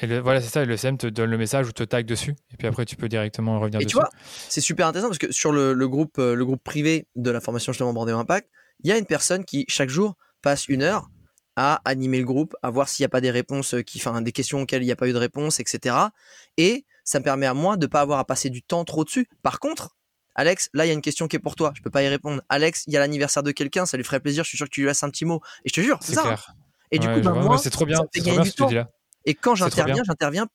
et voilà c'est ça. Et le CM te donne le message ou te tag dessus. Et puis après, tu peux directement revenir et dessus. tu vois, c'est super intéressant parce que sur le, groupe, euh, le groupe privé de la formation justement Bordéo Impact, il y a une personne qui, chaque jour, passe une heure à animer le groupe, à voir s'il n'y a pas des réponses, euh, qui, enfin, des questions auxquelles il n'y a pas eu de réponse, etc. Et ça me permet à moi de ne pas avoir à passer du temps trop dessus. Par contre, Alex, là, il y a une question qui est pour toi. Je peux pas y répondre. Alex, il y a l'anniversaire de quelqu'un, ça lui ferait plaisir. Je suis sûr que tu lui laisses un petit mot. Et je te jure, c'est ça. Hein. Et du coup, ben, moi, c'est trop bien. Ça fait du temps. Et quand j'interviens, j'interviens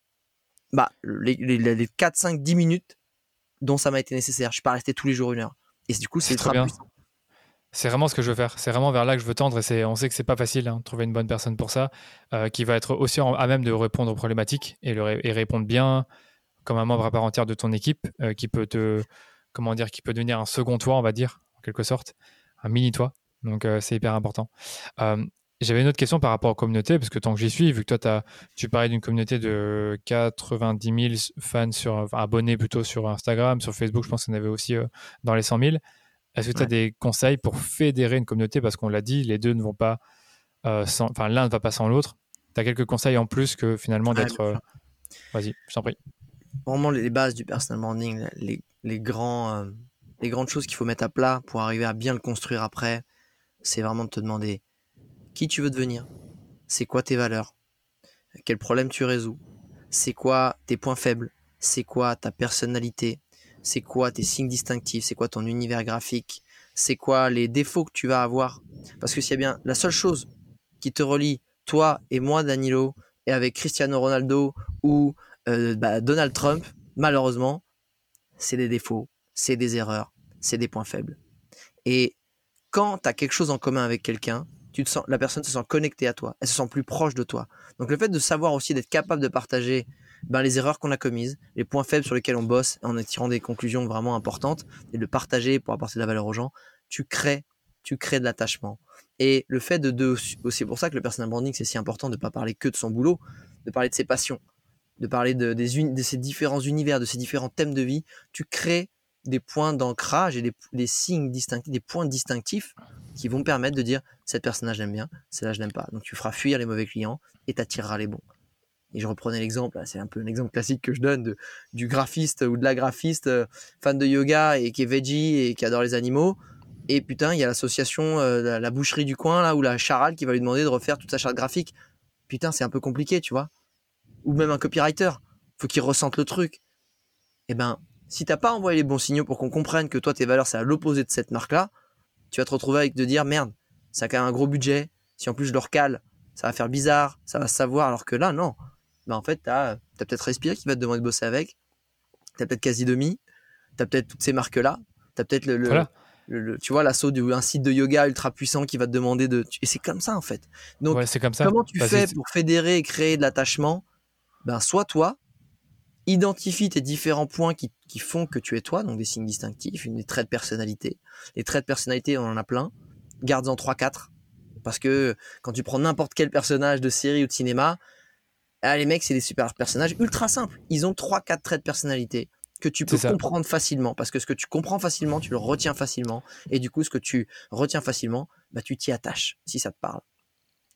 bah, les, les, 4, 5, 10 minutes dont ça m'a été nécessaire. Je suis pas resté tous les jours une heure. Et du coup, c'est très bien. C'est vraiment ce que je veux faire. C'est vraiment vers là que je veux tendre. Et on sait que c'est pas facile hein, de trouver une bonne personne pour ça, euh, qui va être aussi à même de répondre aux problématiques et, et, répondre bien comme un membre à part entière de ton équipe, euh, qui peut te, comment dire, qui peut devenir un second toi, on va dire, en quelque sorte, un mini toi. Donc euh, c'est hyper important. J'avais une autre question par rapport aux communautés, parce que tant que j'y suis, vu que toi, as, tu parlais d'une communauté de 90 000 fans, sur, abonnés plutôt sur Instagram, sur Facebook, je pense qu'on avait aussi euh, dans les 100 000. Est-ce que tu as des conseils pour fédérer une communauté? Parce qu'on l'a dit, les deux ne vont pas, euh, sans, enfin l'un ne va pas sans l'autre. Tu as quelques conseils en plus que finalement d'être... Euh, vas-y, je t'en prie. Vraiment les bases du personal branding, les, les, grands, les grandes choses qu'il faut mettre à plat pour arriver à bien le construire après, c'est vraiment de te demander qui tu veux devenir, c'est quoi tes valeurs, quel problème tu résous, c'est quoi tes points faibles, c'est quoi ta personnalité, c'est quoi tes signes distinctifs, c'est quoi ton univers graphique, c'est quoi les défauts que tu vas avoir? Parce que s'il y a bien la seule chose qui te relie, toi et moi, Danilo, et avec Cristiano Ronaldo ou euh, bah, Donald Trump, malheureusement, c'est des défauts, c'est des erreurs, c'est des points faibles. Et quand tu as quelque chose en commun avec quelqu'un, tu te sens, la personne se sent connectée à toi, elle se sent plus proche de toi. Donc le fait de savoir aussi d'être capable de partager ben, les erreurs qu'on a commises, les points faibles sur lesquels on bosse en tirant des conclusions vraiment importantes et de partager pour apporter de la valeur aux gens, tu crées, tu crées de l'attachement. Et le fait de, de c'est pour ça que le personal branding c'est si important de ne pas parler que de son boulot, de parler de ses passions, de parler de, ces différents univers, de ces différents thèmes de vie. Tu crées des points d'ancrage et des, des, signes distinctifs, des points distinctifs qui vont permettre de dire cette personne-là j'aime bien, celle-là je n'aime pas. Donc tu feras fuir les mauvais clients et t'attireras les bons. Et je reprenais l'exemple, c'est un peu un exemple classique que je donne de, du graphiste ou de la graphiste euh, fan de yoga et qui est veggie et qui adore les animaux. Et putain, il y a l'association, euh, la, boucherie du coin là ou la charale qui va lui demander de refaire toute sa charte graphique. Putain, c'est un peu compliqué, tu vois. Ou même un copywriter, faut qu'il ressente le truc. Eh ben, si t'as pas envoyé les bons signaux pour qu'on comprenne que toi tes valeurs c'est à l'opposé de cette marque là, tu vas te retrouver avec de dire merde, ça a quand même un gros budget. Si en plus je le recale, ça va faire bizarre, ça va se savoir. Alors que là, non. Ben, en fait, tu as, peut-être Respire qui va te demander de bosser avec. Tu as peut-être Quasi Demi. Tu as peut-être toutes ces marques-là. Tu as peut-être le, tu vois, l'assaut d'un site de yoga ultra puissant qui va te demander de. Et c'est comme ça, en fait. Donc, comme ça. comment tu fais pour fédérer et créer de l'attachement? Ben, soit toi, identifie tes différents points qui, qui, font que tu es toi, donc des signes distinctifs, des traits de personnalité. Les traits de personnalité, on en a plein. Garde-en 3-4. Parce que quand tu prends n'importe quel personnage de série ou de cinéma, ah, les mecs, c'est des super personnages ultra simples. Ils ont 3-4 traits de personnalité que tu peux comprendre facilement. Parce que ce que tu comprends facilement, tu le retiens facilement. Et du coup, ce que tu retiens facilement, bah, tu t'y attaches si ça te parle.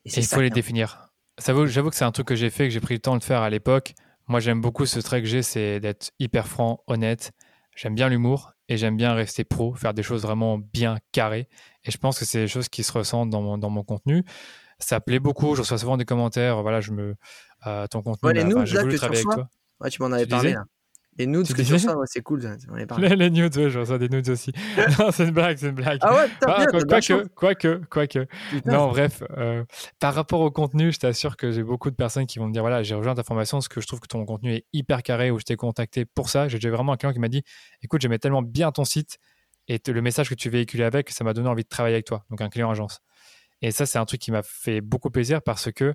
Et, il faut les définir. J'avoue que c'est un truc que j'ai fait, que j'ai pris le temps de faire à l'époque. Moi, j'aime beaucoup ce trait que j'ai, c'est d'être hyper franc, honnête. J'aime bien l'humour et j'aime bien rester pro, faire des choses vraiment bien carrées. Et je pense que c'est des choses qui se ressentent dans mon, dans mon contenu. Ça plaît beaucoup. Je reçois souvent des commentaires. Voilà, je me, euh, ton contenu. Ouais, j'ai voulu travailler avec toi. Ouais, tu m'en avais parlé. Là. Les nudes, que tu reçois, c'est cool. Les, les, nudes, ouais, je reçois des nudes aussi. non, c'est une blague, c'est une blague. Ah ouais, ah, Quoique, quoique, quoique. Non, bref, euh, par rapport au contenu, je t'assure que j'ai beaucoup de personnes qui vont me dire voilà, j'ai rejoint ta formation parce que je trouve que ton contenu est hyper carré ou je t'ai contacté pour ça. J'ai vraiment un client qui m'a dit écoute, j'aimais tellement bien ton site et le message que tu véhiculais avec, ça m'a donné envie de travailler avec toi. Donc, un client agence. Et ça, c'est un truc qui m'a fait beaucoup plaisir parce que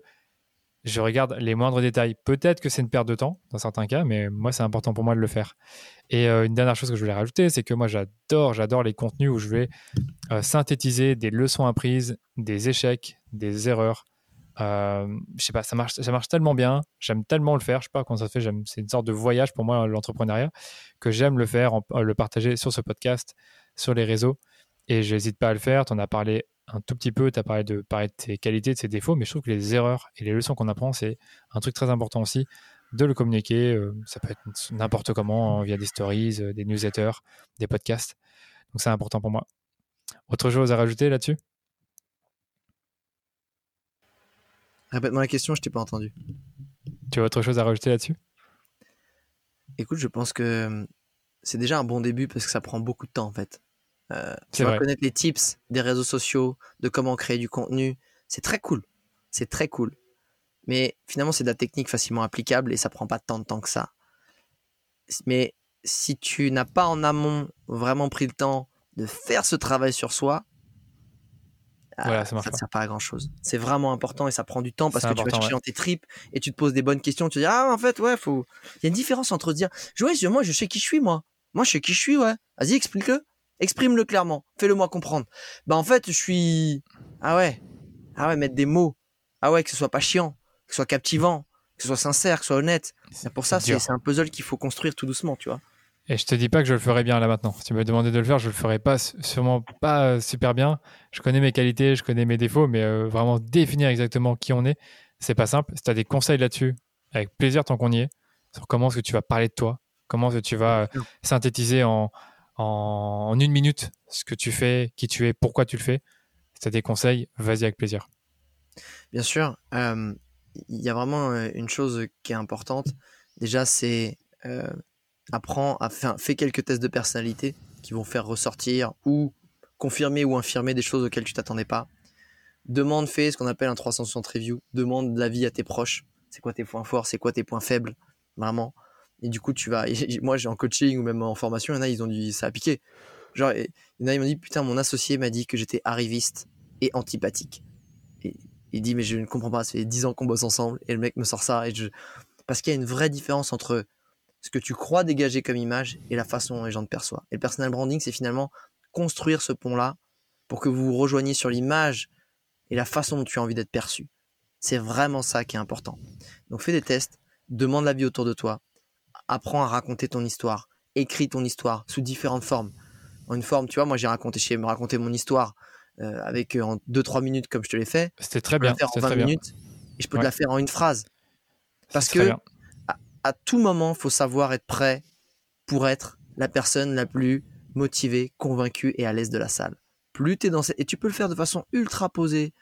je regarde les moindres détails. Peut-être que c'est une perte de temps dans certains cas, mais moi, c'est important pour moi de le faire. Et euh, une dernière chose que je voulais rajouter, c'est que moi, j'adore, j'adore les contenus où je vais euh, synthétiser des leçons apprises, des échecs, des erreurs. Euh, je sais pas, ça marche, ça marche tellement bien. J'aime tellement le faire. Je sais pas comment ça se fait. C'est une sorte de voyage pour moi, l'entrepreneuriat, que j'aime le faire, le partager sur ce podcast, sur les réseaux. Et je n'hésite pas à le faire. Tu en as parlé un tout petit peu, tu as parlé de, parler de tes qualités, de tes défauts, mais je trouve que les erreurs et les leçons qu'on apprend, c'est un truc très important aussi de le communiquer. Euh, ça peut être n'importe comment, hein, via des stories, euh, des newsletters, des podcasts. Donc c'est important pour moi. Autre chose à rajouter là-dessus? Répète-moi la question, je t'ai pas entendu. Tu as autre chose à rajouter là-dessus? Écoute, je pense que hum, c'est déjà un bon début parce que ça prend beaucoup de temps en fait. Euh, tu vas connaître les tips des réseaux sociaux, de comment créer du contenu. C'est très cool. C'est très cool. Mais finalement, c'est de la technique facilement applicable et ça prend pas tant de temps que ça. Mais si tu n'as pas en amont vraiment pris le temps de faire ce travail sur soi, ah, ça ne sert pas à grand chose. C'est vraiment important et ça prend du temps parce que tu vas chercher dans tes tripes et tu te poses des bonnes questions. Tu te dis, ah, en fait, ouais, faut. Il y a une différence entre dire, ouais, moi, je sais qui je suis, moi. Moi, je sais qui je suis, ouais. Vas-y, explique-le. Exprime-le clairement. Fais-le moi comprendre. Bah en fait, je suis. Ah ouais. Ah ouais, mettre des mots. Ah ouais, que ce soit pas chiant, que ce soit captivant, que ce soit sincère, que ce soit honnête. C'est pour ça, c'est un puzzle qu'il faut construire tout doucement, tu vois. Et je te dis pas que je le ferai bien là maintenant. Si tu me demandais de le faire, je le ferai pas, sûrement pas euh, super bien. Je connais mes qualités, je connais mes défauts, mais euh, vraiment définir exactement qui on est, c'est pas simple. Si tu as des conseils là-dessus, avec plaisir tant qu'on y est, sur comment est-ce que tu vas parler de toi, comment est-ce que tu vas euh, synthétiser en, en, une minute ce que tu fais, qui tu es, pourquoi tu le fais. Si tu as des conseils, vas-y avec plaisir. Bien sûr. Euh, il y a vraiment euh, une chose qui est importante. Déjà, c'est euh, apprends à faire, fais quelques tests de personnalité qui vont faire ressortir ou confirmer ou infirmer des choses auxquelles tu t'attendais pas. Demande, fais ce qu'on appelle un 360 review. Demande l'avis à tes proches. C'est quoi tes points forts, c'est quoi tes points faibles, vraiment. Et du coup, tu vas. moi, j'ai en coaching ou même en formation, il y en a, ils ont dit ça a piqué. Genre, il y en a, ils m'ont dit putain, mon associé m'a dit que j'étais arriviste et antipathique. Et il dit, mais je ne comprends pas, ça fait 10 ans qu'on bosse ensemble et le mec me sort ça. Et je... Parce qu'il y a une vraie différence entre ce que tu crois dégager comme image et la façon dont les gens te perçoivent. Et le personal branding, c'est finalement construire ce pont-là pour que vous vous rejoigniez sur l'image et la façon dont tu as envie d'être perçu. C'est vraiment ça qui est important. Donc fais des tests, demande l'avis autour de toi, apprends à raconter ton histoire, écris ton histoire sous différentes formes. En une forme, tu vois, moi j'ai raconté, me raconter mon histoire euh, avec euh, en 2-3 minutes comme je te l'ai fait. C'était très bien. Je peux la faire en 20 minutes et je peux te la faire en une phrase. Parce que à, tout moment, il faut savoir être prêt pour être la personne la plus motivée, convaincue et à l'aise de la salle. Plus tu es dans cette... Et tu peux le faire de façon ultra posée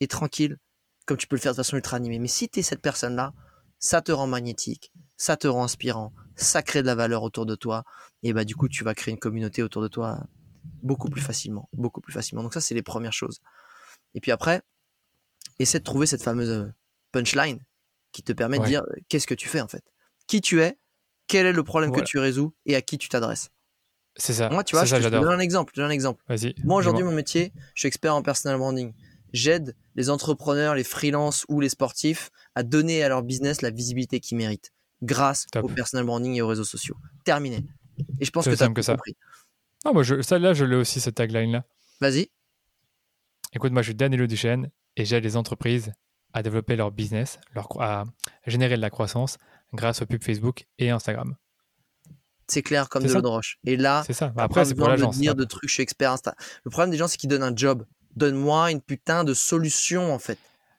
et tranquille, comme tu peux le faire de façon ultra animée. Mais si tu es cette personne-là, ça te rend magnétique, ça te rend inspirant, ça crée de la valeur autour de toi, et bah du coup tu vas créer une communauté autour de toi beaucoup plus facilement, beaucoup plus facilement. Donc ça c'est les premières choses. Et puis après, essaie de trouver cette fameuse euh, punchline qui te permet de dire euh, qu'est-ce que tu fais en fait, qui tu es, quel est le problème que tu résous? Et à qui tu t'adresses? C'est ça. Moi, tu vois, je, te donne un exemple. Je donne un exemple. Moi, aujourd'hui, mon métier, je suis expert en personal branding j'aide les entrepreneurs, les freelances ou les sportifs à donner à leur business la visibilité qu'ils méritent grâce au personal branding et aux réseaux sociaux. Terminé. Et je pense que tu as que compris. Ah, moi, je, ça, là, je l'ai aussi, cette tagline-là. Vas-y. Écoute, moi, je suis Danilo Duchesne et j'aide les entreprises à développer leur business, leur, à générer de la croissance grâce aux pubs Facebook et Instagram. C'est clair comme de l'eau de roche. Et là, c'est ça. Après, c'est pour l'agence. De dire de trucs, je suis expert Insta. Le problème des gens, c'est qu'ils donnent un job donne-moi une putain de solution en fait.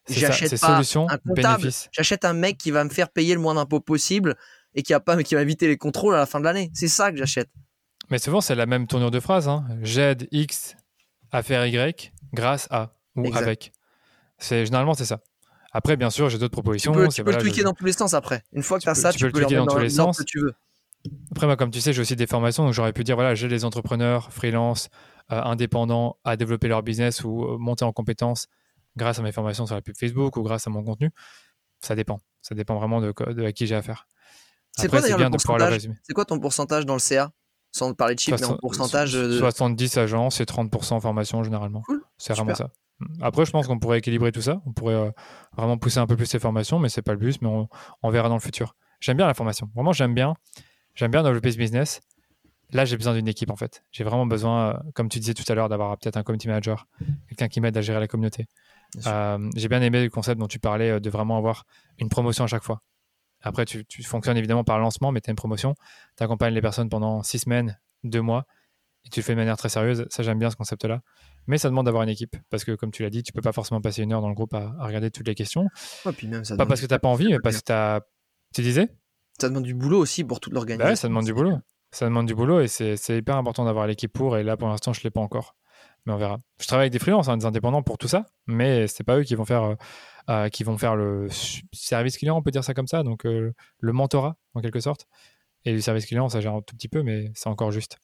J'achète pas un comptable, j'achète un mec qui va me faire payer le moins d'impôts possible et qui va pas, qui va éviter les contrôles à la fin de l'année. C'est ça que j'achète. Mais souvent c'est la même tournure de phrase. Hein. J'aide X à faire Y grâce à ou avec. C'est généralement c'est ça. Après, bien sûr, j'ai d'autres propositions. Tu peux, le tweaker dans tous les sens après. Une fois que tu as ça, tu, peux, le tweaker dans, tous les sens. Que tu veux. Après, moi, comme tu sais, j'ai aussi des formations, donc j'aurais pu dire voilà, j'ai les entrepreneurs, freelance, euh, indépendants à développer leur business ou euh, monter en compétences grâce à mes formations sur la pub Facebook ou grâce à mon contenu. Ça dépend. Ça dépend vraiment de, de à qui j'ai affaire. C'est quoi d'ailleurs le pourcentage C'est quoi ton pourcentage dans le CA Sans parler de chiffres, mais en pourcentage. De... 70 agences et 30% formation généralement. Cool. C'est vraiment ça. Après, je pense qu'on pourrait équilibrer tout ça. On pourrait euh, vraiment pousser un peu plus ces formations, mais c'est pas le but, mais on, verra dans le futur. J'aime bien la formation. Vraiment, j'aime bien. J'aime bien développer ce business. Là, j'ai besoin d'une équipe en fait. J'ai vraiment besoin, euh, comme tu disais tout à l'heure, d'avoir peut-être un community manager, quelqu'un qui m'aide à gérer la communauté. Euh, j'ai bien aimé le concept dont tu parlais de vraiment avoir une promotion à chaque fois. Après, tu, tu fonctionnes évidemment par lancement, mais tu as une promotion. Tu accompagnes les personnes pendant six semaines, deux mois, et tu le fais de manière très sérieuse. Ça, j'aime bien ce concept-là. Mais ça demande d'avoir une équipe, parce que comme tu l'as dit, tu peux pas forcément passer une heure dans le groupe à, regarder toutes les questions. puis même, ça pas parce que tu n'as pas envie, mais parce que tu as. Tu disais? Ça demande du boulot aussi pour toute l'organisation. Bah ouais, ça demande du boulot. Ça demande du boulot et c'est hyper important d'avoir l'équipe pour. Et là, pour l'instant, je ne l'ai pas encore. Mais on verra. Je travaille avec des freelances, hein, des indépendants pour tout ça, mais c'est pas eux qui vont faire, euh, euh, qui vont faire le service client, on peut dire ça comme ça, donc euh, le mentorat en quelque sorte. Et le service client, ça gère un tout petit peu, mais c'est encore juste.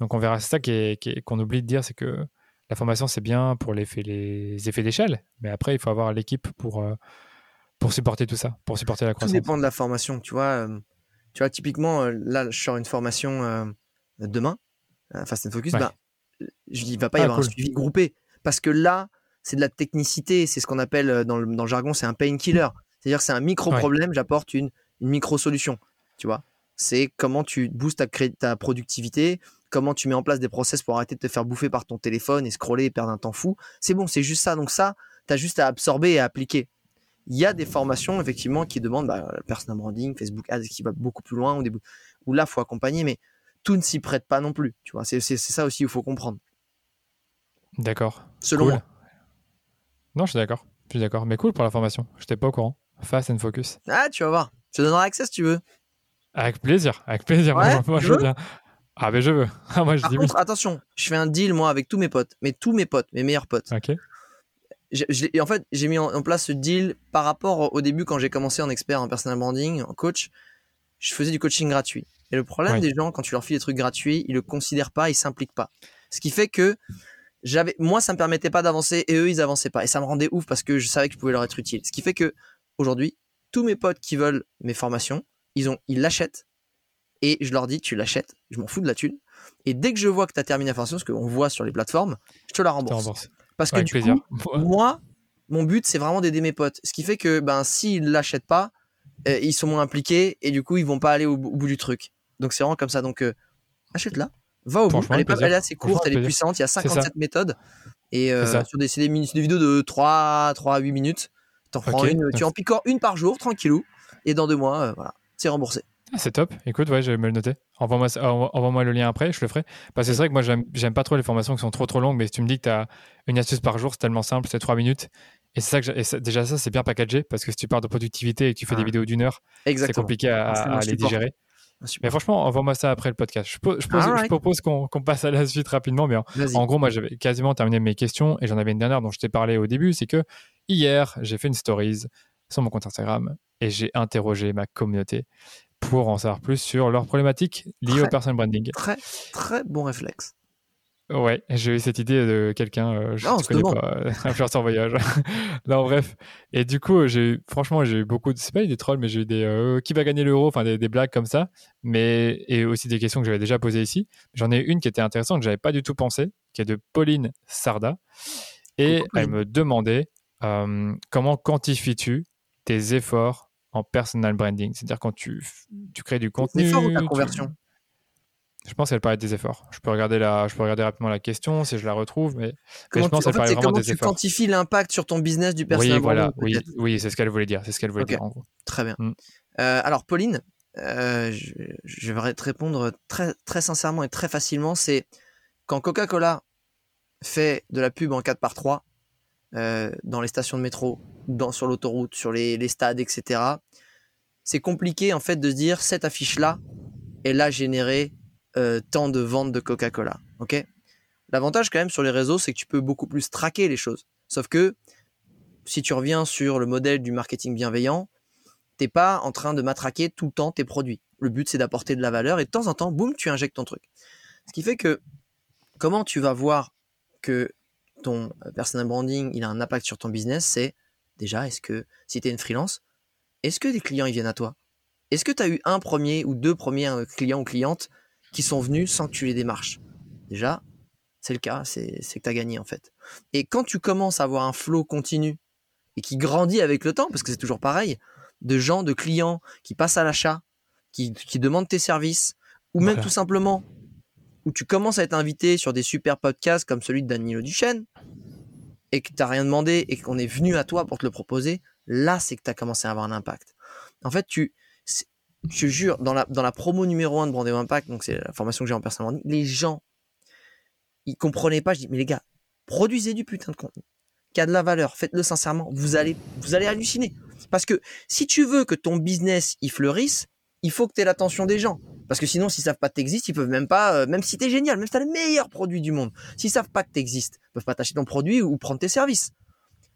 Donc on verra. C'est ça qu'on oublie de dire, c'est que la formation, c'est bien pour les, les effets d'échelle, mais après, il faut avoir l'équipe pour, pour supporter tout ça, pour supporter la croissance. Tout dépend de la formation. Tu vois, tu vois typiquement, là, je sors une formation demain, Fast and Focus. Bah, je dis, il va pas y ah, avoir un suivi groupé. Parce que là, c'est de la technicité. C'est ce qu'on appelle euh, dans le, dans le, jargon, c'est un painkiller. C'est-à-dire que c'est un micro-problème, j'apporte une, une micro-solution. Tu vois? C'est comment tu boostes ta, ta productivité, comment tu mets en place des process pour arrêter de te faire bouffer par ton téléphone et scroller et perdre un temps fou. C'est bon, c'est juste ça. Donc ça, tu as juste à absorber et à appliquer. Il y a des formations, effectivement, qui demandent bah, personal branding, Facebook Ads, qui va beaucoup plus loin, ou des, où là, faut accompagner. Mais tout ne s'y prête pas non plus. Tu vois, c'est ça aussi il faut comprendre. D'accord. Selon moi. Non, je suis d'accord. Je suis d'accord. Mais cool pour la formation. Je n'étais pas au courant. Fast and focus. Ah, tu vas voir. Je te donnerai accès si tu veux. Avec plaisir. Avec plaisir. moi, je veux bien. Ah, mais je veux. Ah, moi, je Par dis contre, attention, je fais un deal, moi, avec tous mes potes. Mais tous mes potes, mes meilleurs potes. Ok. en fait, j'ai mis en, place ce deal par rapport au début quand j'ai commencé en expert en personal branding, en coach. Je faisais du coaching gratuit. Et le problème des gens, quand tu leur files des trucs gratuits, ils le considèrent pas, ils s'impliquent pas. Ce qui fait que j'avais, moi, ça me permettait pas d'avancer et eux, ils avançaient pas. Et ça me rendait ouf parce que je savais que je pouvais leur être utile. Ce qui fait que aujourd'hui, tous mes potes qui veulent mes formations, ils ont, ils l'achètent et je leur dis, tu l'achètes, je m'en fous de la thune. Et dès que je vois que tu as terminé la formation, ce qu'on voit sur les plateformes, je te la rembourse. Parce que du coup, moi, mon but, c'est vraiment d'aider mes potes. Ce qui fait que, ben, s'ils l'achètent pas, euh, ils sont moins impliqués et du coup, ils vont pas aller au bout du truc. Donc c'est vraiment comme ça. Donc euh, achète-la, va au bout. Elle est, assez courte, elle est puissante. Il y a 57 méthodes. Et euh, sur des, des, des, vidéos de 3, 3 à 8 minutes, en prends une, tu en piques une par jour, tranquillou. Et dans deux mois, euh, voilà, c'est remboursé. Ah, c'est top. Écoute, ouais, je vais me le noter. Envoie-moi envoie le lien après, je le ferai. Parce que c'est vrai que moi, j'aime pas trop les formations qui sont trop trop longues, mais si tu me dis que tu as une astuce par jour, c'est tellement simple, c'est 3 minutes. Et c'est ça que déjà ça, c'est bien packagé parce que si tu parles de productivité et que tu fais des vidéos d'une heure, c'est compliqué à, à les digérer. Mais franchement, envoie-moi ça après le podcast. Je, propose qu'on passe à la suite rapidement. Mais en, gros, moi, j'avais quasiment terminé mes questions et j'en avais une dernière dont je t'ai parlé au début. C'est que hier, j'ai fait une stories sur mon compte Instagram et j'ai interrogé ma communauté pour en savoir plus sur leurs problématiques liées au personal branding. Très, très bon réflexe. Ouais, j'ai eu cette idée de quelqu'un, euh, je ne connais pas, euh, influenceur voyage. non, bref. Et du coup, j'ai franchement, j'ai eu beaucoup de, c'est pas des trolls, mais j'ai eu des, euh, qui va gagner l'euro, enfin des, blagues comme ça, mais, et aussi des questions que j'avais déjà posées ici. J'en ai une qui était intéressante, que j'avais pas du tout pensé, qui est de Pauline Sarda. Et elle me demandait, comment quantifies-tu tes efforts en personal branding? C'est-à-dire quand tu, tu crées du contenu. Efforts ou ta conversion? Je pense qu'elle parlait des efforts. Je peux regarder la, je peux regarder rapidement la question si je la retrouve, mais, je pense qu'elle parlait vraiment des tu quantifies l'impact sur ton business du personnel Oui, voilà, oui, oui, c'est ce qu'elle voulait dire, c'est ce qu'elle voulait dire en gros. Très bien. Mm. Euh, alors Pauline, euh, je, vais te répondre très très sincèrement et très facilement. C'est quand Coca-Cola fait de la pub en 4 par 3 euh, dans les stations de métro, dans, sur l'autoroute, sur les, les stades, etc. C'est compliqué en fait de se dire cette affiche là, elle a généré euh, tant de ventes de Coca-Cola. Ok? L'avantage quand même sur les réseaux, c'est que tu peux beaucoup plus traquer les choses. Sauf que si tu reviens sur le modèle du marketing bienveillant, t'es pas en train de matraquer tout le temps tes produits. Le but c'est d'apporter de la valeur et de temps en temps, boum, tu injectes ton truc. Ce qui fait que comment tu vas voir que ton personal branding il a un impact sur ton business, c'est déjà est-ce que si tu une freelance, est-ce que des clients ils viennent à toi? Est-ce que tu eu un premier ou deux premiers clients ou clientes qui sont venus sans que tu les démarches. Déjà, c'est le cas, c'est que tu as gagné en fait. Et quand tu commences à avoir un flow continu et qui grandit avec le temps, parce que c'est toujours pareil, de gens, de clients qui passent à l'achat, qui, qui demandent tes services, ou même tout simplement où tu commences à être invité sur des super podcasts comme celui de Danilo Duchesne, et que tu n'as rien demandé et qu'on est venu à toi pour te le proposer, là, c'est que tu as commencé à avoir un impact. En fait, tu, je jure, dans la, dans la promo numéro 1 de Brandéo Impact, donc c'est la formation que j'ai en personnel, les gens, ils comprenaient pas. Je dis, mais les gars, produisez du putain de contenu qui a de la valeur, faites-le sincèrement, vous allez, vous allez halluciner. Parce que si tu veux que ton business il fleurisse, il faut que tu aies l'attention des gens. Parce que sinon, s'ils savent pas que t'existes, ils peuvent même pas, euh, même si t'es génial, même si t'as le meilleur produit du monde, s'ils savent pas que t'existes, ils peuvent pas t'acheter ton produit ou prendre tes services.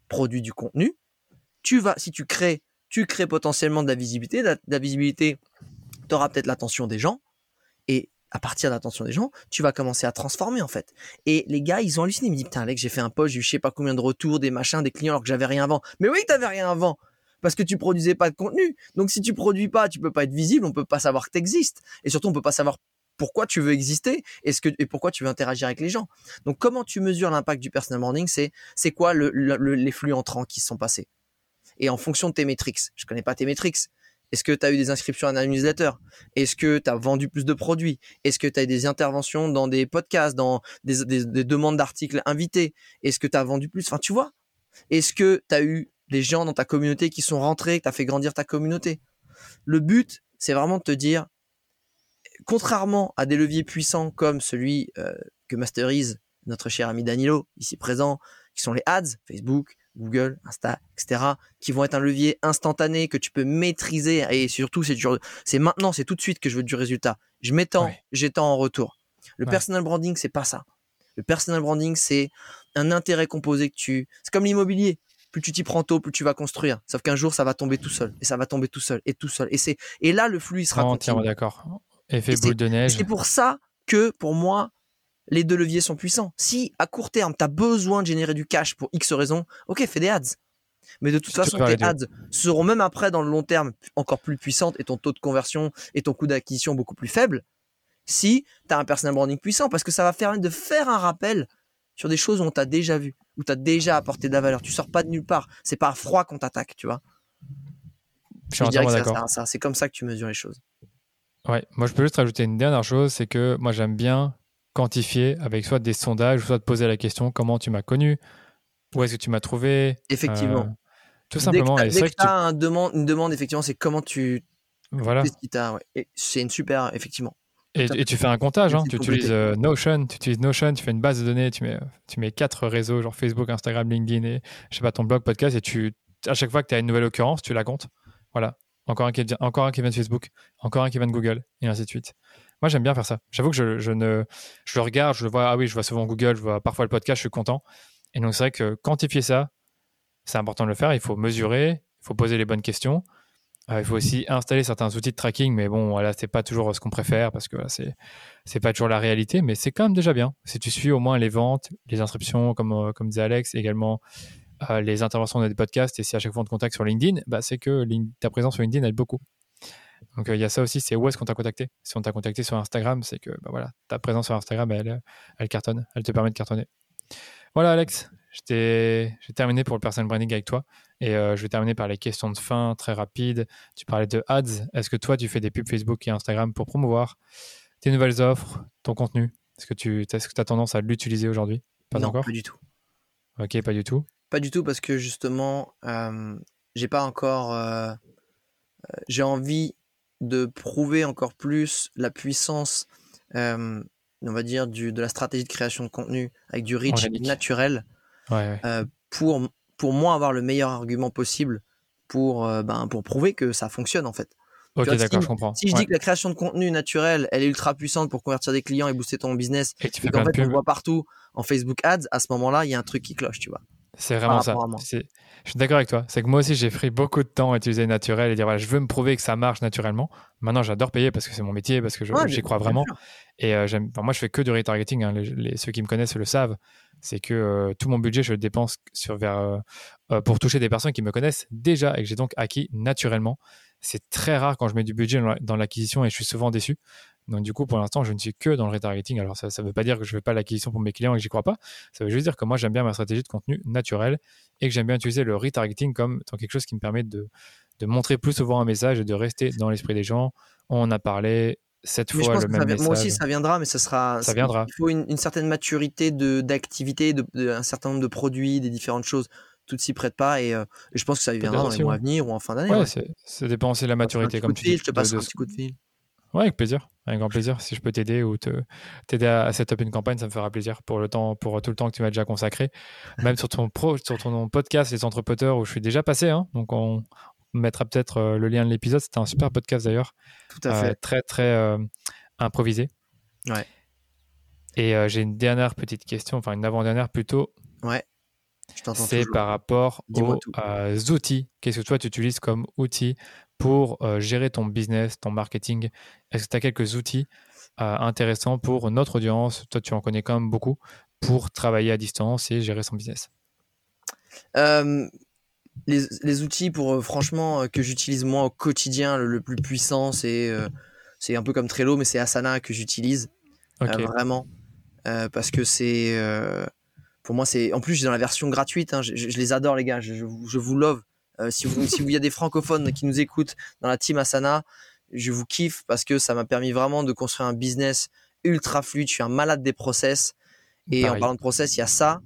Produit du contenu. Tu vas, si tu crées, tu crées potentiellement de la visibilité. De la, visibilité, tu auras peut-être l'attention des gens. Et à partir de l'attention des gens, tu vas commencer à transformer en fait. Et les gars, ils ont halluciné. Ils me disent, putain, Alex, j'ai fait un post, j'ai eu je sais pas combien de retours, des machins, des clients alors que j'avais rien avant. Mais oui, t'avais rien avant parce que tu produisais pas de contenu. Donc si tu produis pas, tu peux pas être visible, on peut pas savoir que tu existes et surtout on peut pas savoir pourquoi tu veux exister et ce que et pourquoi tu veux interagir avec les gens. Donc comment tu mesures l'impact du personal branding C'est quoi le, les flux entrants qui sont passés? Et en fonction de tes métriques, je connais pas tes métriques. Est-ce que tu as eu des inscriptions à un newsletter? Est-ce que tu as vendu plus de produits? Est-ce que tu as eu des interventions dans des podcasts, dans des, des demandes d'articles invités? Est-ce que tu as vendu plus? Enfin, tu vois? Est-ce que tu as eu des gens dans ta communauté qui sont rentrés, que tu as fait grandir ta communauté? Le but, c'est vraiment de te dire, contrairement à des leviers puissants comme celui euh, que masterise notre cher ami Danilo, ici présent, qui sont les ads, Facebook, Google, Insta, etc., qui vont être un levier instantané que tu peux maîtriser et surtout c'est c'est maintenant, c'est tout de suite que je veux du résultat. Je m'étends, j'étends en retour. Le personal branding, c'est pas ça. Le personal branding, c'est un intérêt composé que tu, c'est comme l'immobilier plus tu t'y prends tôt, plus tu vas construire. Sauf qu'un jour, ça va tomber tout seul, et ça va tomber tout seul, et tout seul. Et c'est et là, le flux il sera entièrement d'accord. Effet boule de neige. C'est pour ça que, pour moi, les deux leviers sont puissants. Si à court terme, tu as besoin de générer du cash pour X raisons, ok, fais des ads. Mais de toute façon, tes ads seront même après, dans le long terme, encore plus puissantes et ton taux de conversion et ton coût d'acquisition beaucoup plus faible si tu as un personal branding puissant parce que ça va permettre de faire un rappel sur des choses où on t'a déjà vu, où tu as déjà apporté de la valeur. Tu sors pas de nulle part. C'est pas froid qu'on t'attaque, tu vois. Je, dirais que ça, c'est comme ça que tu mesures les choses. Ouais, moi je peux juste rajouter une dernière chose, c'est que moi j'aime bien quantifier avec soit des sondages, soit te poser la question comment tu m'as connu, où est-ce que tu m'as trouvé? Effectivement. Euh, tout simplement. Dès que tu as, demande, une demande, effectivement, c'est comment tu. Voilà. C'est une super, effectivement. Et, tu fais un comptage, hein. tu utilises euh, Notion, tu utilises Notion, tu fais une base de données, tu mets, tu mets quatre réseaux, genre Facebook, Instagram, LinkedIn et je sais pas, ton blog, podcast, et tu, à chaque fois que tu as une nouvelle occurrence, tu la comptes. Voilà. Encore un, qui encore un qui vient de Facebook, encore un qui vient de Google, et ainsi de suite. Moi, j'aime bien faire ça. J'avoue que je, je, ne, je le regarde, je le vois, ah oui, je vois souvent Google, je vois parfois le podcast, je suis content. Et donc, c'est vrai que quantifier ça, c'est important de le faire. Il faut mesurer, il faut poser les bonnes questions. Euh, il faut aussi installer certains outils de tracking, mais bon, voilà, c'est pas toujours ce qu'on préfère parce que c'est c'est pas toujours la réalité, mais c'est quand même déjà bien. Si tu suis au moins les ventes, les inscriptions, comme euh, comme disait Alex, également euh, les interventions dans des podcasts, et si à chaque fois on te contacte sur LinkedIn, bah, c'est que ta présence sur LinkedIn aide beaucoup. Donc il y a ça aussi, c'est où est-ce qu'on t'a contacté? Si on t'a contacté sur Instagram, c'est que bah, voilà, ta présence sur Instagram, elle, elle cartonne, elle te permet de cartonner. Voilà Alex, j'ai terminé pour le personal branding avec toi. Et euh, je vais terminer par les questions de fin très rapides. Tu parlais de ads. Est-ce que toi, tu fais des pubs Facebook et Instagram pour promouvoir tes nouvelles offres, ton contenu? Est-ce que tu est as tendance à l'utiliser aujourd'hui? Pas non, encore? Pas du tout. Ok, pas du tout. Pas du tout parce que justement, euh, j'ai pas encore. Euh, euh, j'ai envie de prouver encore plus la puissance, on va dire, du, de la stratégie de création de contenu avec du reach naturel euh, pour, pour moi avoir le meilleur argument possible pour, euh, ben, pour prouver que ça fonctionne en fait. Ok, d'accord, je comprends. Si je dis que la création de contenu naturel, elle est ultra puissante pour convertir des clients et booster ton business, et, qu'en fait on le voit partout en Facebook Ads, à ce moment-là, il y a un truc qui cloche, tu vois. C'est vraiment ça. Je suis d'accord avec toi. C'est que moi aussi, j'ai pris beaucoup de temps à utiliser naturel et dire voilà, je veux me prouver que ça marche naturellement. Maintenant, j'adore payer parce que c'est mon métier, parce que j'y crois vraiment. Et euh, moi, je fais que du retargeting. Hein. Les, ceux qui me connaissent le savent. C'est que euh, tout mon budget, je le dépense sur, vers, euh, pour toucher des personnes qui me connaissent déjà et que j'ai donc acquis naturellement. C'est très rare quand je mets du budget dans l'acquisition et je suis souvent déçu. Donc, du coup, pour l'instant, je ne suis que dans le retargeting. Alors, ça ne veut pas dire que je ne fais pas l'acquisition pour mes clients et que j'y crois pas. Ça veut juste dire que moi, j'aime bien ma stratégie de contenu naturel et que j'aime bien utiliser le retargeting comme quelque chose qui me permet de, de montrer plus souvent un message et de rester dans l'esprit des gens. On a parlé cette fois le même message. Moi aussi, ça viendra, mais ça sera. Ça viendra. Il faut une, certaine maturité d'activité, de, de, un certain nombre de produits, des différentes choses tout s'y prête pas et, euh, et, je pense que ça viendra dans les mois à venir ou en fin d'année. Ouais, ça dépend aussi de la maturité. Comme tu dis, je te passe un petit coup de fil. Ouais, avec plaisir, avec grand plaisir. Si je peux t'aider ou t'aider à, à setup une campagne, ça me fera plaisir pour le temps, pour tout le temps que tu m'as déjà consacré. Même sur ton pro, sur ton podcast Les Entrepoteurs où je suis déjà passé. Hein, donc on, mettra peut-être euh, le lien de l'épisode. C'était un super podcast d'ailleurs. Tout à fait. Euh, très très improvisé. Ouais. Et j'ai une dernière petite question, enfin une avant-dernière plutôt. Ouais. C'est par rapport aux euh, outils. Qu'est-ce que toi tu utilises comme outils pour euh, gérer ton business, ton marketing Est-ce que tu as quelques outils euh, intéressants pour notre audience? Toi, tu en connais quand même beaucoup pour travailler à distance et gérer son business. Les, outils pour franchement que j'utilise moi au quotidien, le, plus puissant, c'est c'est un peu comme Trello, mais c'est Asana que j'utilise vraiment parce que c'est pour moi, c'est en plus j'ai dans la version gratuite. Hein, je, les adore les gars. Je, je, vous love. Euh, si vous si vous y a des francophones qui nous écoutent dans la team Asana, je vous kiffe parce que ça m'a permis vraiment de construire un business ultra fluide. Je suis un malade des process. Et en parlant de process, il y a ça.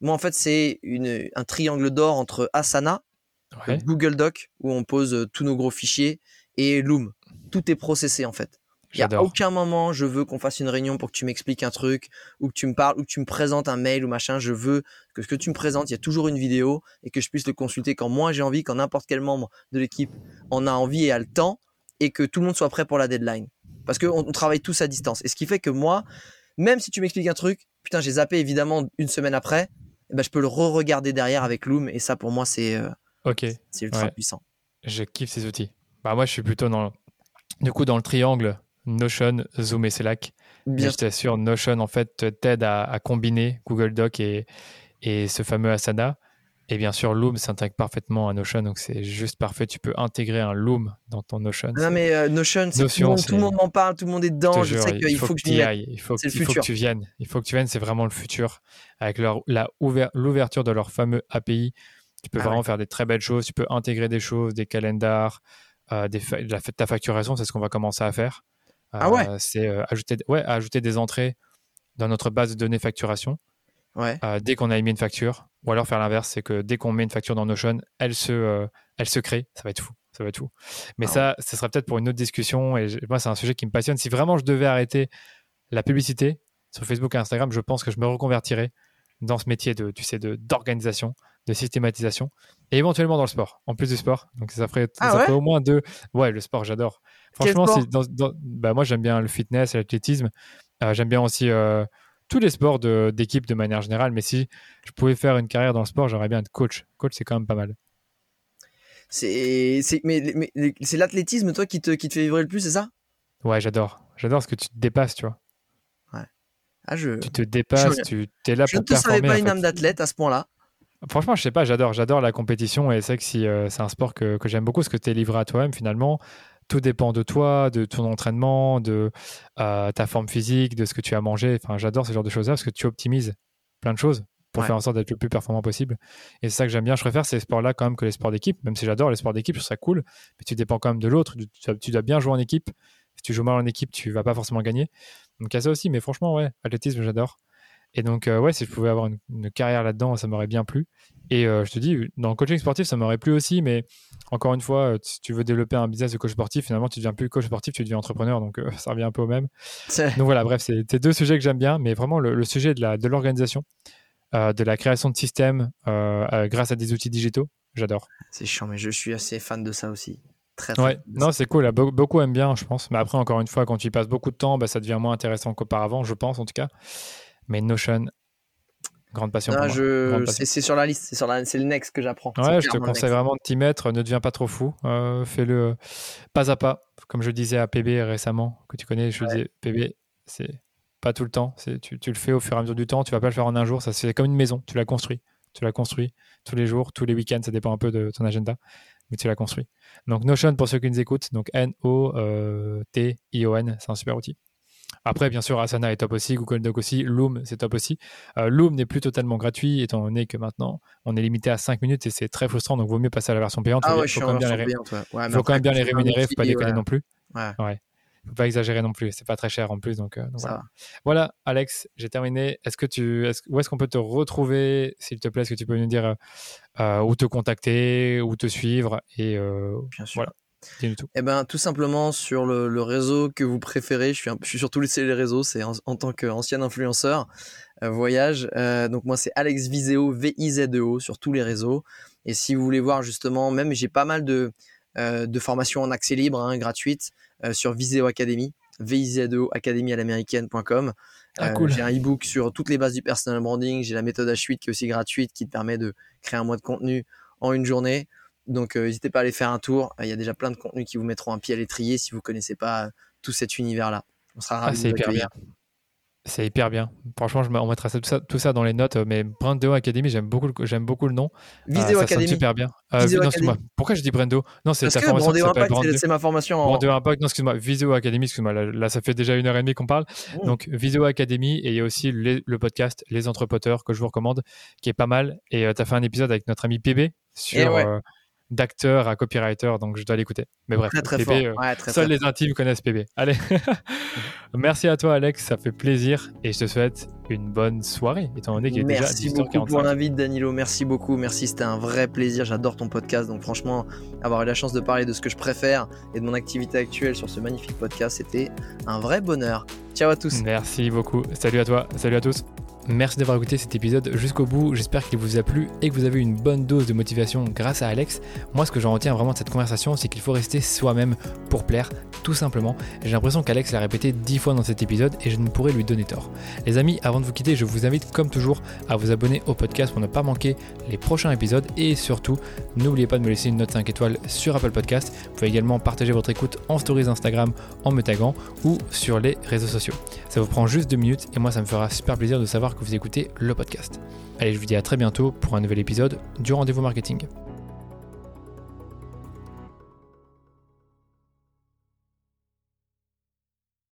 Moi, en fait, c'est une un triangle d'or entre Asana, Google Doc où on pose euh, tous nos gros fichiers et Loom. Tout est processé en fait. Il n'y a aucun moment, je veux qu'on fasse une réunion pour que tu m'expliques un truc, ou que tu me parles, ou que tu me présentes un mail ou machin. Je veux que ce que tu me présentes, il y a toujours une vidéo et que je puisse le consulter quand moi j'ai envie, quand n'importe quel membre de l'équipe en a envie et a le temps, et que tout le monde soit prêt pour la deadline. Parce qu'on on travaille tous à distance. Et ce qui fait que moi, même si tu m'expliques un truc, putain, j'ai zappé évidemment une semaine après, eh ben, je peux le re-regarder derrière avec Loom. Et ça, pour moi, c'est euh, c'est ultra puissant. Je kiffe ces outils. Bah, moi, je suis plutôt dans, du coup, dans le triangle Notion, Zoom et Slack. Bien. je t'assure, Notion en fait t'aide à, combiner Google Doc et, et ce fameux Asana. Et bien sûr, Loom s'intègre parfaitement à Notion, donc c'est juste parfait. Tu peux intégrer un Loom dans ton Notion. Non, mais euh, Notion, tout, le monde m'en parle, tout le monde est dedans. Je sais qu'il faut, que, tu Il faut, il faut que tu viennes. Il faut que tu viennes, c'est vraiment le futur. Avec l'ouverture de leur fameux API, tu peux ah vraiment faire des très belles choses. Tu peux intégrer des choses, des calendars, euh, des ta facturation, c'est ce qu'on va commencer à faire ah ouais? Euh, C'est euh, ajouter, ouais, ajouter des entrées dans notre base de données facturation. Ouais. Euh, dès qu'on a émis une facture, ou alors faire l'inverse, c'est que dès qu'on met une facture dans Notion, elle se, elle se crée. Ça va être fou. Ça va être fou. Mais ah ça, ce sera peut-être pour une autre discussion. Et moi, c'est un sujet qui me passionne. Si vraiment je devais arrêter la publicité sur Facebook et Instagram, je pense que je me reconvertirais dans ce métier de, tu sais, de d'organisation, de systématisation, et éventuellement dans le sport, en plus du sport. Donc ça ferait, ah ça ferait au moins deux. Ouais, le sport, j'adore. Franchement, bah, moi j'aime bien le fitness, l'athlétisme. Euh, j'aime bien aussi euh, tous les sports d'équipe de, manière générale. Mais si je pouvais faire une carrière dans le sport, j'aimerais bien être coach. Coach, c'est quand même pas mal. C'est, mais, mais, c'est l'athlétisme, toi, qui te, qui te fait vibrer le plus, c'est ça? Ouais, j'adore. J'adore ce que tu te dépasses, tu vois. Ouais. Ah, je... Tu te dépasses, tu es là pour performer. Je ne savais pas une âme d'athlète à ce point-là. Franchement, je sais pas, j'adore, j'adore la compétition et c'est que si euh, c'est un sport que, que j'aime beaucoup, parce que tu es livré à toi-même finalement tout dépend de toi, de ton entraînement, de euh, ta forme physique, de ce que tu as mangé. Enfin, j'adore ce genre de choses-là parce que tu optimises plein de choses pour faire en sorte d'être le plus performant possible. Et c'est ça que j'aime bien. Je préfère ces sports-là quand même que les sports d'équipe, même si j'adore les sports d'équipe, je trouve ça cool. Mais tu dépends quand même de l'autre. Tu, dois bien jouer en équipe. Si tu joues mal en équipe, tu vas pas forcément gagner. Donc il y a ça aussi. Mais franchement, ouais, athlétisme, j'adore. Et donc, euh, ouais, si je pouvais avoir une, carrière là-dedans, ça m'aurait bien plu. Et euh, je te dis, dans le coaching sportif, ça m'aurait plu aussi, mais encore une fois, euh, si tu veux développer un business de coach sportif, finalement, tu deviens plus coach sportif, tu deviens entrepreneur, donc ça revient un peu au même. Donc voilà, bref, c'est deux sujets que j'aime bien, mais vraiment le, sujet de l'organisation, de, de la création de systèmes grâce à des outils digitaux, j'adore. C'est chiant, mais je suis assez fan de ça aussi. Très, ouais, non, c'est cool. Beaucoup aiment bien, je pense. Mais après, encore une fois, quand tu y passes beaucoup de temps, bah, ça devient moins intéressant qu'auparavant, je pense en tout cas. Mais Notion, grande passion pour moi. C'est sur la liste, c'est le next que j'apprends. Ouais, je te conseille vraiment de t'y mettre. Ne deviens pas trop fou. Euh, fais-le pas à pas. Comme je disais à PB récemment, que tu connais, je disais PB, c'est pas tout le temps. Tu, tu, le fais au fur et à mesure du temps. Tu vas pas le faire en un jour. Ça c'est comme une maison. Tu la construis. tu la construis tous les jours, tous les week-ends, ça dépend un peu de ton agenda, mais tu la construis. Donc Notion, pour ceux qui nous écoutent, donc N-O-T-I-O-N, c'est un super outil. Après, bien sûr, Asana est top aussi, Google Doc aussi, Loom, c'est top aussi. Euh, Loom n'est plus totalement gratuit, étant donné que maintenant, on est limité à 5 minutes et c'est très frustrant, donc vaut mieux passer à la version payante. Ah il ouais, faut quand même bien les, payante, ouais. Ouais, faut quand même bien les rémunérer, faut pas déconner ouais. non plus. Ouais. Faut pas exagérer non plus, c'est pas très cher en plus. Donc, euh, donc voilà. va. Voilà, Alex, j'ai terminé. Est-ce que tu, où est-ce qu'on peut te retrouver, s'il te plaît? Est-ce que tu peux nous dire euh, euh, où te contacter, où te suivre et euh, Bien sûr. Voilà. Tout. Eh ben, tout simplement sur le, le réseau que vous préférez. Je suis, un- je suis sur tous les réseaux. C'est en, en tant qu'ancien influenceur euh, voyage. Euh, donc moi, c'est Alex Viseo, V-I-Z-E-O sur tous les réseaux. Et si vous voulez voir justement, même j'ai pas mal de, euh, de formations en accès libre, hein, gratuites, sur Viseo Academy, V-I-Z-E-O Academy à l'américaine.com. Ah, cool. J'ai un e-book sur toutes les bases du personal branding. J'ai la méthode H8 qui est aussi gratuite, qui te permet de créer un mois de contenu en une journée. Donc, euh, n'hésitez pas à aller faire un tour. Euh, Il y a déjà plein de contenus qui vous mettront un pied à l'étrier si vous connaissez pas euh, tout cet univers-là. On sera Ah, ravis de vous hyper accueillir. bien. C'est hyper bien. Franchement, je on mettra ça- tout, ça, tout ça dans les notes. euh, Mais Brando Academy, j'aime beaucoup, j'aime beaucoup le nom. Ah, Viseo ça sonne Academy. super bien. Euh, Viseo non, excuse-moi. Academy. Pourquoi je dis Brando Non, c'est ta formation s'appelle Impact, Brando. c'est- ma formation en. Brandeo Impact, non, excuse-moi, Viseo Academy, excuse-moi, là, là, ça fait déjà une heure et demie qu'on parle. Mmh. Donc, Viseo Academy, et il y a aussi les- le podcast Les Entrepoteurs que je vous recommande, qui est pas mal. Et tu as fait un épisode avec notre ami PB sur Eh ouais. D'acteur à copywriter, donc je dois l'écouter. Mais bref, Très très PB, fort. euh, Ouais, très, seuls les intimes connaissent PB. Allez, merci à toi, Alex, ça fait plaisir, et je te souhaite une bonne soirée, étant donné qu'il est déjà Merci beaucoup pour 18h45. l'invite, Danilo. Merci beaucoup. Merci, c'était un vrai plaisir. J'adore ton podcast. Donc, franchement, avoir eu la chance de parler de ce que je préfère et de mon activité actuelle sur ce magnifique podcast, c'était un vrai bonheur. Ciao à tous. Merci beaucoup. Salut à toi. Salut à tous. Merci d'avoir écouté cet épisode jusqu'au bout. J'espère qu'il vous a plu et que vous avez eu une bonne dose de motivation grâce à Alex. Moi, ce que j'en retiens vraiment de cette conversation, c'est qu'il faut rester soi-même pour plaire, tout simplement. J'ai l'impression qu'Alex l'a répété dix fois dans cet épisode et je ne pourrais lui donner tort. Les amis, avant de vous quitter, je vous invite comme toujours à vous abonner au podcast pour ne pas manquer les prochains épisodes et surtout, n'oubliez pas de me laisser une note 5 étoiles sur Apple Podcast. Vous pouvez également partager votre écoute en stories Instagram en me taguant ou sur les réseaux sociaux. Ça vous prend juste deux minutes et moi ça me fera super plaisir de savoir vous écoutez le podcast. Allez, je vous dis à très bientôt pour un nouvel épisode du rendez-vous marketing.